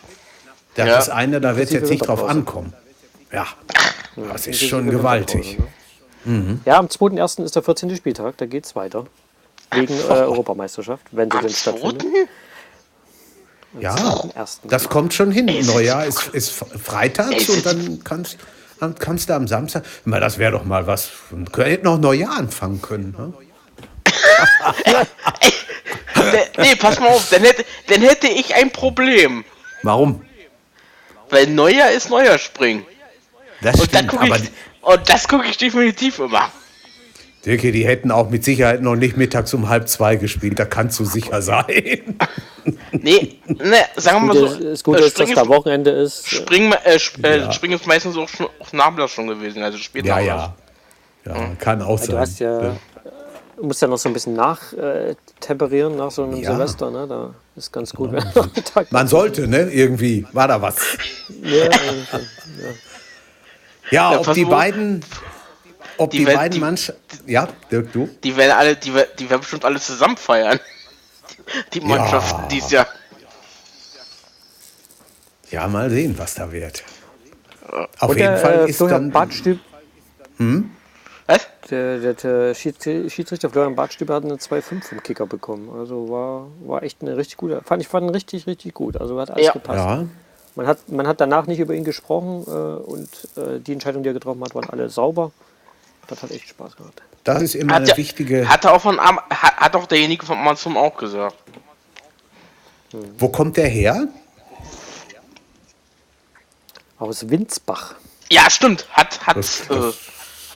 das ja. ist eine, da wird es jetzt nicht drauf ankommen. Ja, das ist schon gewaltig. Ne? Mhm. Ja, am 2.1. ist der 14. Spieltag, da geht es weiter. Wegen äh, Europameisterschaft, wenn sie denn stattfindet. Ja, das kommt schon hin. Neujahr ist, ist freitags und dann kannst, dann kannst du am Samstag. Das wäre doch mal was. Wir hätten noch Neujahr anfangen können. Ne? nee, pass mal auf, dann hätte, dann hätte ich ein Problem. Warum? Weil Neujahr ist Neujahrspringen. Das und stimmt, aber ich, und das gucke ich definitiv immer. Dirke, die hätten auch mit Sicherheit noch nicht mittags um halb zwei gespielt, da kannst du sicher sein. nee, ne, sagen wir mal so. Das Gute ist, dass da Wochenende ist. Springen, äh, sp äh, ja. Springen ist meistens auch schon auf Nachmittag schon gewesen, also später. Ja, ja. Ja, kann auch sein. Du hast ja, ja. Musst ja noch so ein bisschen nachtemperieren nach so einem ja. Silvester, ne? Da ist ganz gut. Ja. Man sollte, ne? Irgendwie. War da was. Ja, ja. ja ob die beiden ob die, die beiden Mannschaften. Ja, Dirk, du? Die werden alle, die, die werden bestimmt alle zusammen feiern. Die Mannschaften ja. dieses Jahr. Ja, mal sehen, was da wird. Auf Und jeden der, Fall äh, ist Florian dann. Bartstüb, hm? Was? Der, der, der Schiedsrichter Florian Bartstüber hat eine 2-5 vom Kicker bekommen. Also war, war echt eine richtig gute. Fand ich fand ihn richtig, richtig gut. Also hat alles ja. gepasst. Ja. Man hat, man hat danach nicht über ihn gesprochen äh, und äh, die Entscheidung, die er getroffen hat, waren alle sauber. Das hat echt Spaß gemacht. Das ist immer hat eine ja, wichtige. Hat auch, von, hat auch derjenige von Amazon auch gesagt. Hm. Wo kommt der her? Aus Winsbach. Ja, stimmt. Hat, hat. Das, das äh,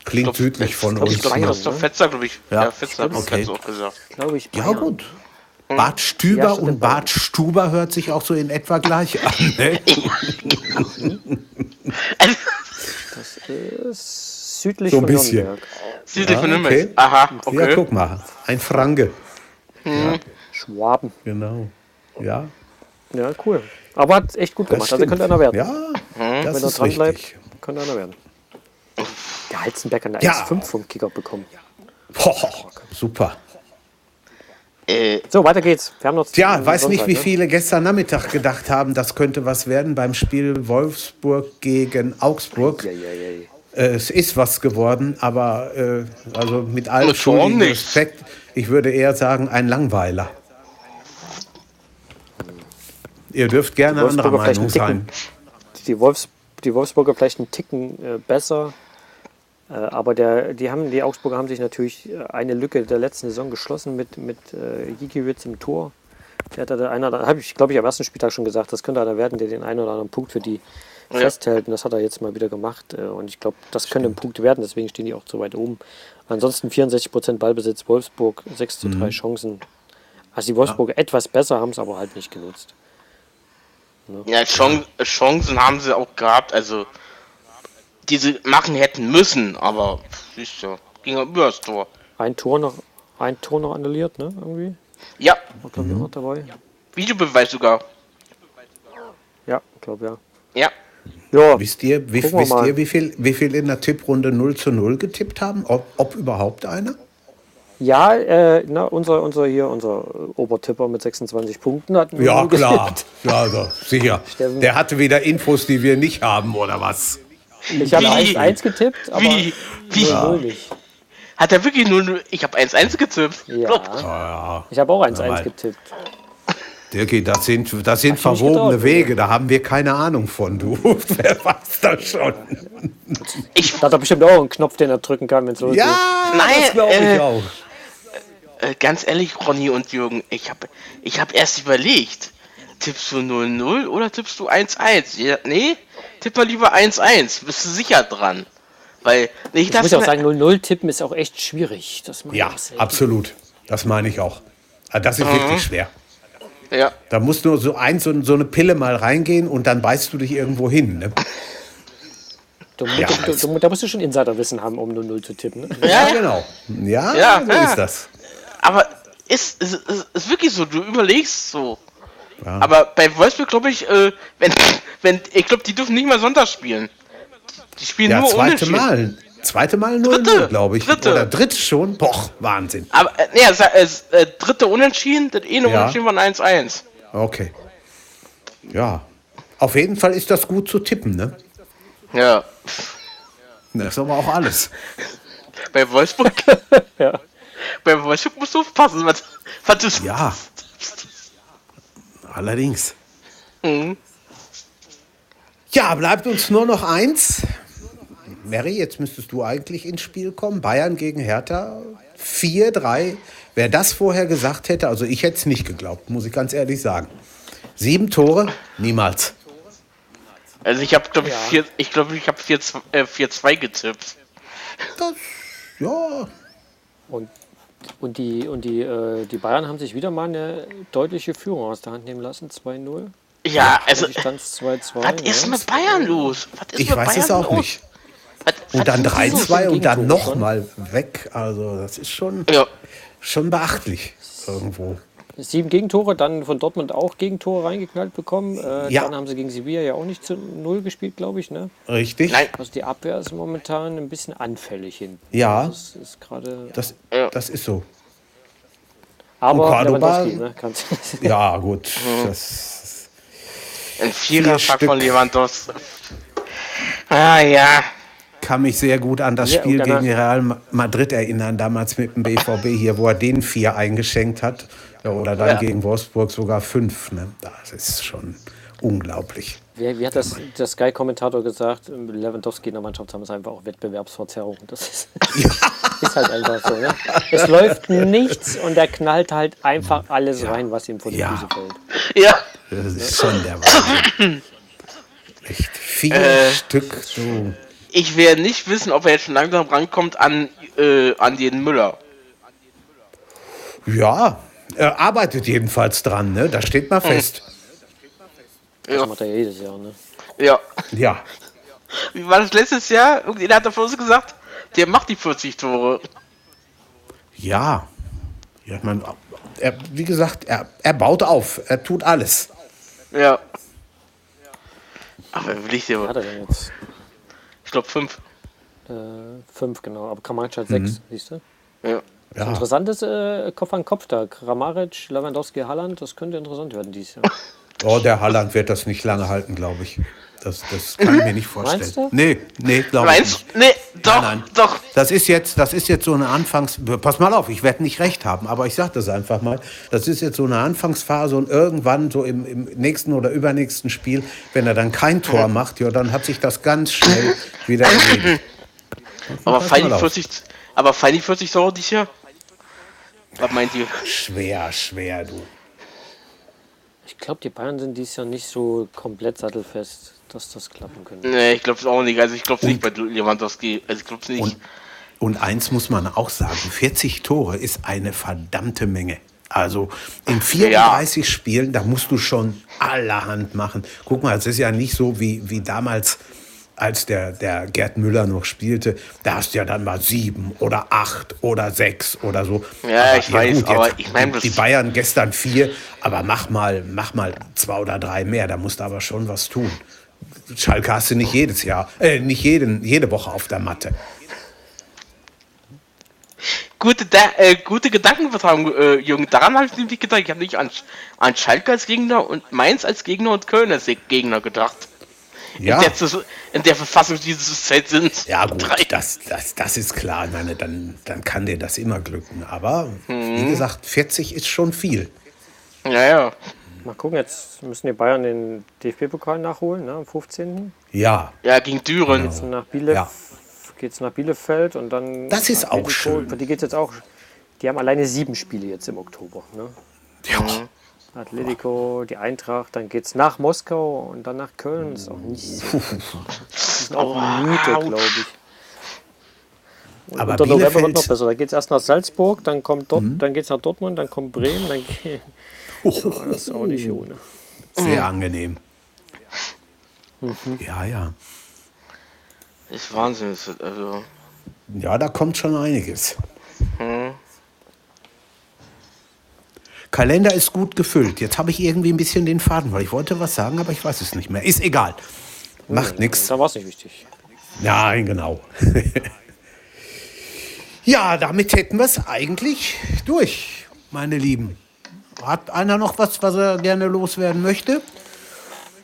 klingt glaub, südlich von uns. Ich glaube, ne? Fetzer, glaube ich. Ja, ja Fetzer hat okay. auch gesagt. Glaube ich. Ja, gut. Hm. Bad Stüber ja, und Bad Stuber hört sich auch so in etwa gleich an. Ne? das ist Südlich so ein von bisschen. Nürnberg. Südlich ja, von Nürnberg. Okay. Aha, okay. Ja, guck mal. Ein Franke. Hm. Ja. Schwaben. Genau. Ja. Ja, cool. Aber hat echt gut gemacht. Also könnte einer werden. Ja, hm. das Wenn er dran bleibt, könnte einer werden. Der Halzenberg hat eine ja. 1,5 vom Kicker bekommen. Boah, super. Äh. So, weiter geht's. Wir haben noch Tja, weiß nicht, wie ne? viele gestern Nachmittag gedacht haben, das könnte was werden beim Spiel Wolfsburg gegen Augsburg. Ja, ja, ja. Äh, es ist was geworden, aber äh, also mit allem Respekt, ich würde eher sagen, ein Langweiler. Ihr dürft gerne anderer Meinung sein. Die, Wolfs, die Wolfsburger vielleicht einen Ticken äh, besser, äh, aber der, die, haben, die Augsburger haben sich natürlich äh, eine Lücke der letzten Saison geschlossen mit, mit äh, Gikiewicz im Tor. Der hat da einer, habe ich glaube ich am ersten Spieltag schon gesagt, das könnte einer werden, der den einen oder anderen Punkt für die ja. festhält. Und das hat er jetzt mal wieder gemacht. Äh, und ich glaube, das könnte ein Punkt werden, deswegen stehen die auch so weit oben. Ansonsten 64% Ballbesitz, Wolfsburg 6 zu 3 mhm. Chancen. Also die Wolfsburg ja. etwas besser, haben es aber halt nicht genutzt. Ne? Ja, Chancen haben sie auch gehabt, also die sie machen hätten müssen, aber siehst du, ging über das Tor. Ein Tor noch, ein Tor noch annulliert, ne? Irgendwie? Ja. War, glaub, mhm. dabei. Videobeweis sogar. Ja, glaube ja. Ja. Ja, wisst ihr, wie, wisst ihr wie, viel, wie viel in der Tipprunde 0 zu 0 getippt haben? Ob, ob überhaupt einer? Ja, äh, na, unser, unser hier, unser Obertipper mit 26 Punkten hat Ja, klar. Ja, also, sicher. Steffen. Der hatte wieder Infos, die wir nicht haben, oder was? Ich habe 1-1 getippt, aber wie? Wie? Ja. Hat er wirklich nur. Ich habe 1-1 getippt. Ja. Oh, ja. Ich habe auch 1-1 getippt. Dirki, das sind, das sind verwobene Wege, da haben wir keine Ahnung von, du. Wer weiß das schon? Ich da hat bestimmt auch einen Knopf, den er drücken kann, wenn es losgeht. Ja, Nein, das glaube ich äh, auch. Äh, ganz ehrlich, Ronny und Jürgen, ich habe ich hab erst überlegt, tippst du 0-0 oder tippst du 1-1? Ja, nee, tipp mal lieber 1-1, bist du sicher dran. Weil, ich, ich muss auch sagen, 0-0 tippen ist auch echt schwierig. ja, absolut. Das meine ich auch. Ah, das ist mhm. wirklich schwer. Ja. Da muss nur so ein, so, so, eine Pille mal reingehen und dann beißt du dich irgendwo hin. Ne? Du, ja, du, du, da musst du schon Insiderwissen haben, um 0-0 zu tippen. Ne? Ja, genau. Ja, ja so ist das. Aber ist, ist, ist, ist wirklich so, du überlegst so. Ja. Aber bei Wolfsburg glaube ich, äh, wenn, wenn, ich glaube, die dürfen nicht mal Sonntag spielen. Die spielen ja, nur zweite Mal. Zweite Mal 0 glaube ich. Dritte. Oder dritte schon. Boah, Wahnsinn. Aber äh, nee, äh, äh, dritte Unentschieden, das eine ja. Unentschieden von 1-1. Okay. Ja. Auf jeden Fall ist das gut zu tippen, ne? Ja. Das ist aber auch alles. Bei Wolfsburg? ja. Bei Wolfsburg musst du aufpassen, was, was du Ja. Allerdings. Mhm. Ja, bleibt uns nur noch eins. Mary, jetzt müsstest du eigentlich ins Spiel kommen. Bayern gegen Hertha. 4-3. Wer das vorher gesagt hätte, also ich hätte es nicht geglaubt, muss ich ganz ehrlich sagen. Sieben Tore? Niemals. Also ich habe, glaube ja. ich, glaube, ich habe 4-2 äh, getippt. Das, ja. Und, und, die, und die, äh, die Bayern haben sich wieder mal eine deutliche Führung aus der Hand nehmen lassen, 2-0. Ja, also. Stand 2 -2, was ja. ist mit Bayern los? ich weiß Bayern es auch los? nicht. Und dann 3-2 und dann nochmal weg. Also, das ist schon, ja. schon beachtlich irgendwo. Sieben Gegentore, dann von Dortmund auch Gegentore reingeknallt bekommen. Äh, ja. Dann haben sie gegen Sevilla ja auch nicht zu Null gespielt, glaube ich. Ne? Richtig. Nein. Also die Abwehr ist momentan ein bisschen anfällig hin. Ja. Das ist gerade. Das, das ist so. Aber Cordoba, ne? Ja, gut. Mhm. Das ein Viererpack von Lewandowski. Ah ja kann mich sehr gut an das ja, Spiel gegen Real Madrid erinnern, damals mit dem BVB hier, wo er den vier eingeschenkt hat. Oder dann ja. gegen Wolfsburg sogar fünf. Ne? Das ist schon unglaublich. Wie, wie hat das der Sky-Kommentator gesagt? Lewandowski in der Mannschaft haben es einfach auch Wettbewerbsverzerrung. Das ist, ja. ist halt einfach so. Ne? Es läuft nichts und er knallt halt einfach alles ja. rein, was ihm vor die ja. Füße fällt. Ja. Das ist schon der Wahnsinn. Echt vier äh, Stück. So ich werde nicht wissen, ob er jetzt schon langsam rankommt an, äh, an den Müller. Ja, er arbeitet jedenfalls dran, ne? Da steht mal hm. fest. Ja. Das macht er jedes Jahr, ne? Ja. Ja. Wie war das letztes Jahr? Irgendjemand hat davor so gesagt, der macht die 40 Tore. Ja. Ja, ich meine, er, wie gesagt, er, er baut auf, er tut alles. Ja. Aber will ich dir. Was hat er denn jetzt? Glaube fünf. Äh, fünf, genau. Aber Kramaric hat mhm. sechs, siehst du? Ja. ja. Interessantes äh, Kopf an Kopf da. Kramaric, Lewandowski, Halland, das könnte interessant werden dieses Jahr. Oh, der Halland wird das nicht lange halten, glaube ich. Das, das kann ich mir nicht vorstellen. Meinst du? Nee, nee, glaube ich nicht. Nee, doch, nein, nein. doch. Das ist, jetzt, das ist jetzt so eine Anfangs... Pass mal auf, ich werde nicht recht haben, aber ich sage das einfach mal. Das ist jetzt so eine Anfangsphase und irgendwann so im, im nächsten oder übernächsten Spiel, wenn er dann kein Tor macht, ja, dann hat sich das ganz schnell wieder erledigt. Aber die 40, aber die 40 Tore dieses Jahr? Was meint ihr? Schwer, schwer, du. Ich glaube, die Bayern sind dieses Jahr nicht so komplett sattelfest dass das klappen könnte. Nee, ich glaube es auch nicht. Also ich glaube es nicht bei Lewandowski. Also ich glaube nicht. Und, und eins muss man auch sagen, 40 Tore ist eine verdammte Menge. Also in 34 ja. Spielen, da musst du schon allerhand machen. Guck mal, es ist ja nicht so wie, wie damals, als der, der Gerd Müller noch spielte. Da hast du ja dann mal sieben oder acht oder sechs oder so. Ja, aber, ich ja, weiß, gut, aber ich meine... Die Bayern gestern vier, aber mach mal, mach mal zwei oder drei mehr. Da musst du aber schon was tun. Schalke hast du nicht jedes Jahr, äh, nicht jeden, jede Woche auf der Matte. Gute, äh, gute Gedankenvertragung, äh, Jürgen. Daran habe ich nämlich gedacht. Ich habe nicht an, an Schalke als Gegner und Mainz als Gegner und Köln als Gegner gedacht. Ja. In, der, in der Verfassung dieses Zeit sind. Ja, gut, das, das, das ist klar. Meine, dann, dann kann dir das immer glücken. Aber hm. wie gesagt, 40 ist schon viel. Ja, ja. Mal gucken, jetzt müssen die Bayern den DFB-Pokal nachholen, ne, am 15. Ja. Ja, gegen Düren. Genau. Geht's nach, Bielef ja. geht's nach Bielefeld und dann. Das ist auch schön. Für die geht's jetzt auch. Die haben alleine sieben Spiele jetzt im Oktober. Ne? Ja. Mhm. Atletico, die Eintracht, dann geht's nach Moskau und dann nach Köln. Das ist auch nicht so. Das ist auch eine Mythe, glaube ich. Und Aber unter November wird noch besser. Da geht es erst nach Salzburg, dann kommt dort, mhm. dann geht's nach Dortmund, dann kommt Bremen, dann geht, Oh. das ist auch nicht ohne. Sehr angenehm. Mhm. Ja, ja. Ist Wahnsinn. Also. Ja, da kommt schon einiges. Kalender ist gut gefüllt. Jetzt habe ich irgendwie ein bisschen den Faden, weil ich wollte was sagen, aber ich weiß es nicht mehr. Ist egal. Macht nichts. Da war es nicht wichtig. Nein, genau. ja, damit hätten wir es eigentlich durch, meine Lieben. Hat einer noch was, was er gerne loswerden möchte?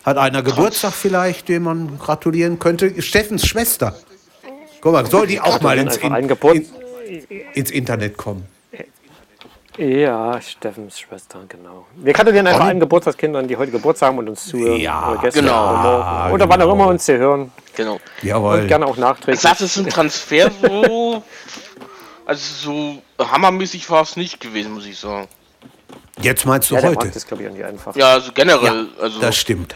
Hat einer Geburtstag vielleicht, dem man gratulieren könnte? Steffens Schwester. Guck mal, soll die auch mal ins, in, in, ins Internet kommen? Ja, Steffens Schwester, genau. Wir gratulieren einfach allen Geburtstagskindern, die heute Geburtstag haben und uns zuhören. Ja, gestern, genau. Oder, oder genau. wann auch immer uns sie hören. Genau. Jawohl. Und gerne auch nachträglich. Das ist ein Transfer so. also so hammermäßig war es nicht gewesen, muss ich sagen. Jetzt meinst du ja, heute? Glaube ich. Ja, also generell. Ja, also das stimmt.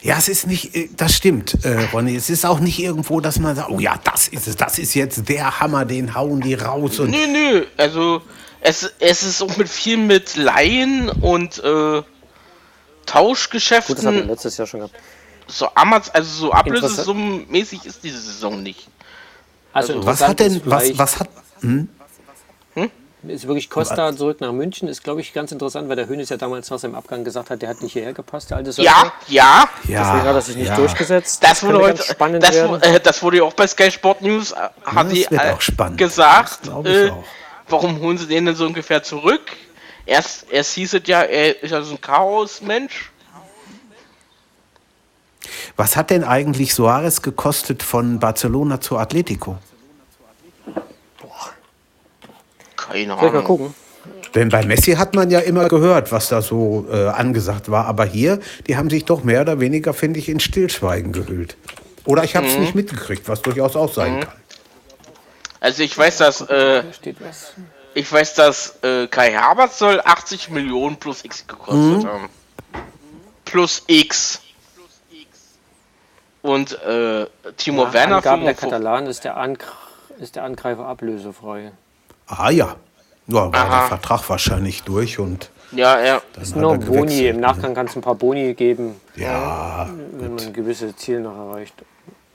Ja, es ist nicht, äh, das stimmt, äh, Ronny. Es ist auch nicht irgendwo, dass man sagt, oh ja, das ist es, das ist jetzt der Hammer, den hauen die raus. Und nö, nö, also es, es ist auch mit viel mit Laien und äh, Tauschgeschäften. Gut, das haben wir letztes Jahr schon gehabt. So, Amaz also so ablösesummenmäßig ist diese Saison nicht. Also, also was hat denn, was, was hat, hm? ist wirklich Costa zurück nach München. Ist, glaube ich, ganz interessant, weil der Hönes ja damals nach seinem Abgang gesagt hat, der hat nicht hierher gepasst, der alte Söldner. Ja, ja. Deswegen hat er sich nicht ja. durchgesetzt. Das, das wurde heute spannend das, äh, das wurde ja auch bei Sky Sport News, äh, hat die äh, gesagt. Äh, warum holen sie den denn so ungefähr zurück? Erst, erst hieß es ja, er ist ja so ein Chaos-Mensch. Was hat denn eigentlich Soares gekostet von Barcelona zu Atletico? Keine Ahnung. Mal gucken. Denn bei Messi hat man ja immer gehört, was da so äh, angesagt war. Aber hier, die haben sich doch mehr oder weniger, finde ich, in Stillschweigen gehüllt. Oder ich habe es mhm. nicht mitgekriegt, was durchaus auch sein mhm. kann. Also ich weiß, dass äh, ich weiß, dass äh, Kai Havertz soll 80 Millionen plus X gekostet mhm. haben. Plus X. Und äh, Timo Nach Werner. Angaben der Katalan ist der, Angr ist der Angreifer ablösefrei. Ah ja. Ja, war Aha. der Vertrag wahrscheinlich durch und. Ja, ja. Das ist nur Boni. Im Nachgang kann es ein paar Boni geben. Ja. Wenn man gewisse Ziele noch erreicht.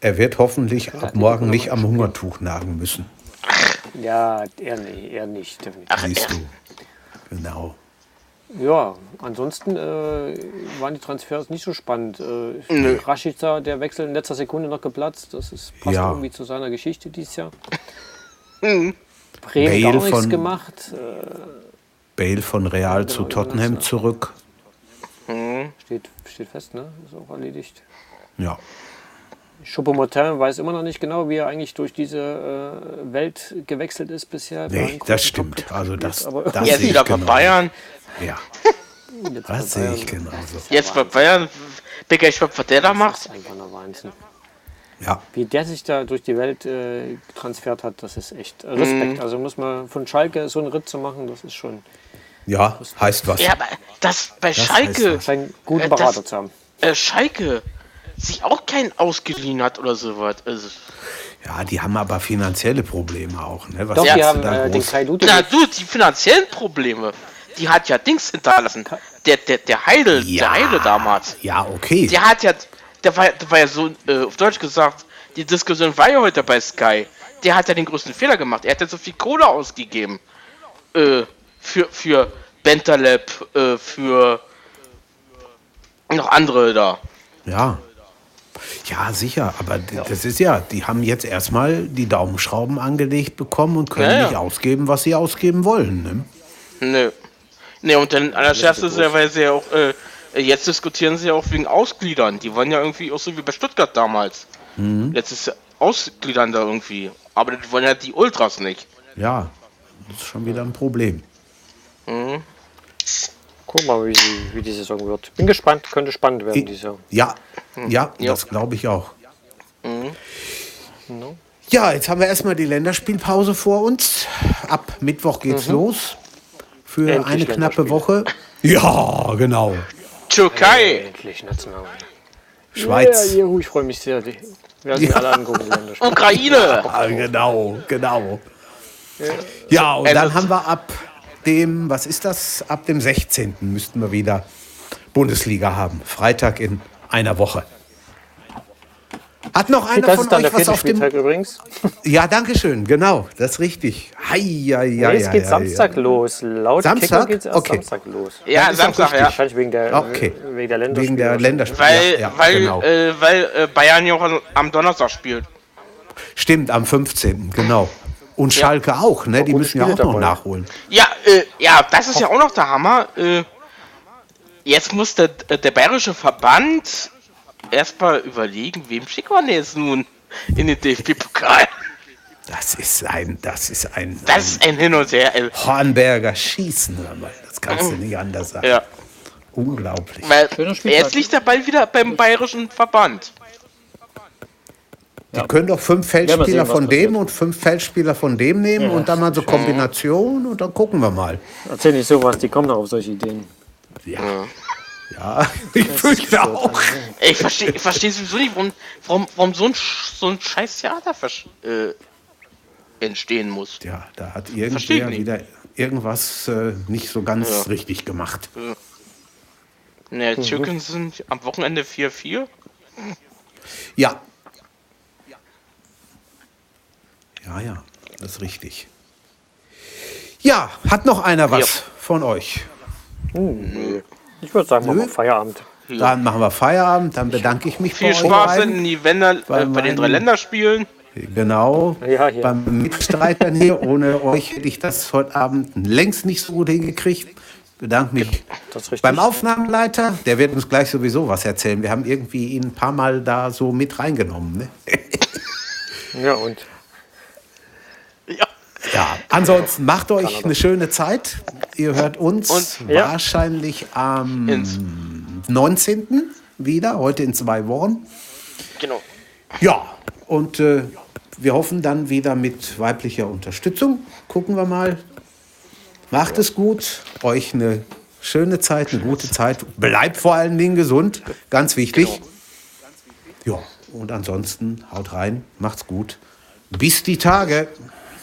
Er wird hoffentlich ab morgen nicht am Hungertuch nagen müssen. Ja, er, nicht, er nicht. Ach, Siehst du. Genau. Ja, ansonsten äh, waren die Transfers nicht so spannend. Äh, Rashica, der Wechsel in letzter Sekunde noch geplatzt. Das ist, passt ja. irgendwie zu seiner Geschichte dieses Jahr. Mhm. Bremen Bale von, gemacht. Äh, Bale von Real genau, zu Tottenham zurück. Mhm. Steht, steht fest, ne? Ist auch erledigt. Ja. Choupo-Motin weiß immer noch nicht genau, wie er eigentlich durch diese äh, Welt gewechselt ist bisher. Nee, das stimmt. Also das, aber das Jetzt wieder bei Bayern. Ja. Jetzt das sehe ich genauso. Jetzt bei Bayern. Bin ich was der da macht. Einfach nur Wahnsinn. Ja. Wie der sich da durch die Welt äh, transfert hat, das ist echt Respekt. Mhm. Also muss man von Schalke so einen Ritt zu machen, das ist schon. Ja, heißt was. Ja, aber das bei das Schalke. Einen guten äh, Berater das, zu haben. Äh, Schalke sich auch keinen ausgeliehen hat oder sowas. Also, ja, die haben aber finanzielle Probleme auch. Ne? Was Doch, die haben äh, den Kai Ludwig. Na du, die finanziellen Probleme, die hat ja Dings hinterlassen. Der, der, der Heidel, ja, der Heidel damals. Ja, okay. Der hat ja, der war, der war ja so, äh, auf Deutsch gesagt, die Diskussion war ja heute bei Sky. Der hat ja den größten Fehler gemacht. Er hat ja so viel Kohle ausgegeben. Äh, für, für Bentaleb, äh, für noch andere da. Ja. Ja, sicher, aber ja. das ist ja, die haben jetzt erstmal die Daumenschrauben angelegt bekommen und können ja, nicht ausgeben, was sie ausgeben wollen. Ne? Nö. Ne, und dann allerschärfste ist ja, weil sie ja auch äh, jetzt diskutieren sie ja auch wegen Ausgliedern. Die waren ja irgendwie auch so wie bei Stuttgart damals. Mhm. Jetzt ist Ausgliedern da irgendwie. Aber das wollen ja die Ultras nicht. Ja, das ist schon wieder ein Problem. Mhm. Guck mal, wie, wie die Saison wird. Bin gespannt, könnte spannend werden, die Saison. Ja, mhm. ja, ja. das glaube ich auch. Mhm. No. Ja, jetzt haben wir erstmal die Länderspielpause vor uns. Ab Mittwoch geht's mhm. los. Für Endlich eine knappe Woche. Ja, genau. Türkei. Endlich national. Schweiz. Ja, ich freue mich sehr. Wir werden ja. alle angucken. Ukraine. Ja, genau, genau. Ja, ja und dann haben wir ab dem, was ist das? Ab dem 16. müssten wir wieder Bundesliga haben. Freitag in einer Woche. Hat noch einer das von ist dann euch der was auf dem übrigens? Ja, danke schön. Genau, das ist richtig. Hei, hei, nee, es geht Samstag los. Laut Samstag geht es okay. Samstag los. Ja, Samstag, ja. Wahrscheinlich wegen der, okay. wegen der Länderspiele. Wegen der Länderspiele. Weil, ja, weil, genau. äh, weil äh, Bayern ja auch am Donnerstag spielt. Stimmt, am 15. Genau. Und ja. Schalke auch, ne? Die müssen ja auch noch nachholen. Ja, äh, ja, das ist ja auch noch der Hammer. Äh, jetzt muss der, der bayerische Verband erstmal überlegen, wem schicken wir jetzt nun? in den DFB-Pokal. Das ist ein, das ist ein. Das ist ein Hin und Her. Hornberger Schießen, das kannst du nicht anders sagen. Ja. Unglaublich. Weil jetzt liegt der Ball wieder beim bayerischen Verband. Die ja. können doch fünf Feldspieler sehen, von dem und fünf Feldspieler von dem nehmen ja. und dann mal so Kombination und dann gucken wir mal. Erzähl nicht sowas, die kommen doch auf solche Ideen. Ja. Ja, ich fürchte auch. Ich verstehe versteh sowieso nicht, warum, warum, warum so, ein, so ein scheiß Theater äh, entstehen muss. Ja, da hat irgendwer wieder irgendwas äh, nicht so ganz ja. richtig gemacht. Ja. Ne, Türken mhm. sind am Wochenende 4-4. Ja. Ja, ja, das ist richtig. Ja, hat noch einer was ja. von euch? Hm, ich würde sagen, Nö. machen wir Feierabend. Dann machen wir Feierabend, dann bedanke ich mich Viel Spaß in die Länder, äh, bei den drei Länderspielen. Genau, ja, ja. beim Mitstreitern hier. Ohne euch hätte ich das heute Abend längst nicht so gut hingekriegt bedanke mich beim Aufnahmeleiter. Der wird uns gleich sowieso was erzählen. Wir haben irgendwie ihn ein paar Mal da so mit reingenommen. Ne? ja, und? Ja. ja, ansonsten macht euch eine schöne Zeit. Ihr hört uns und, wahrscheinlich am ins. 19. wieder, heute in zwei Wochen. Genau. Ja, und äh, wir hoffen dann wieder mit weiblicher Unterstützung. Gucken wir mal, Macht es gut, euch eine schöne Zeit, eine gute Zeit. Bleibt vor allen Dingen gesund, ganz wichtig. Ja, und ansonsten haut rein, macht's gut. Bis die Tage.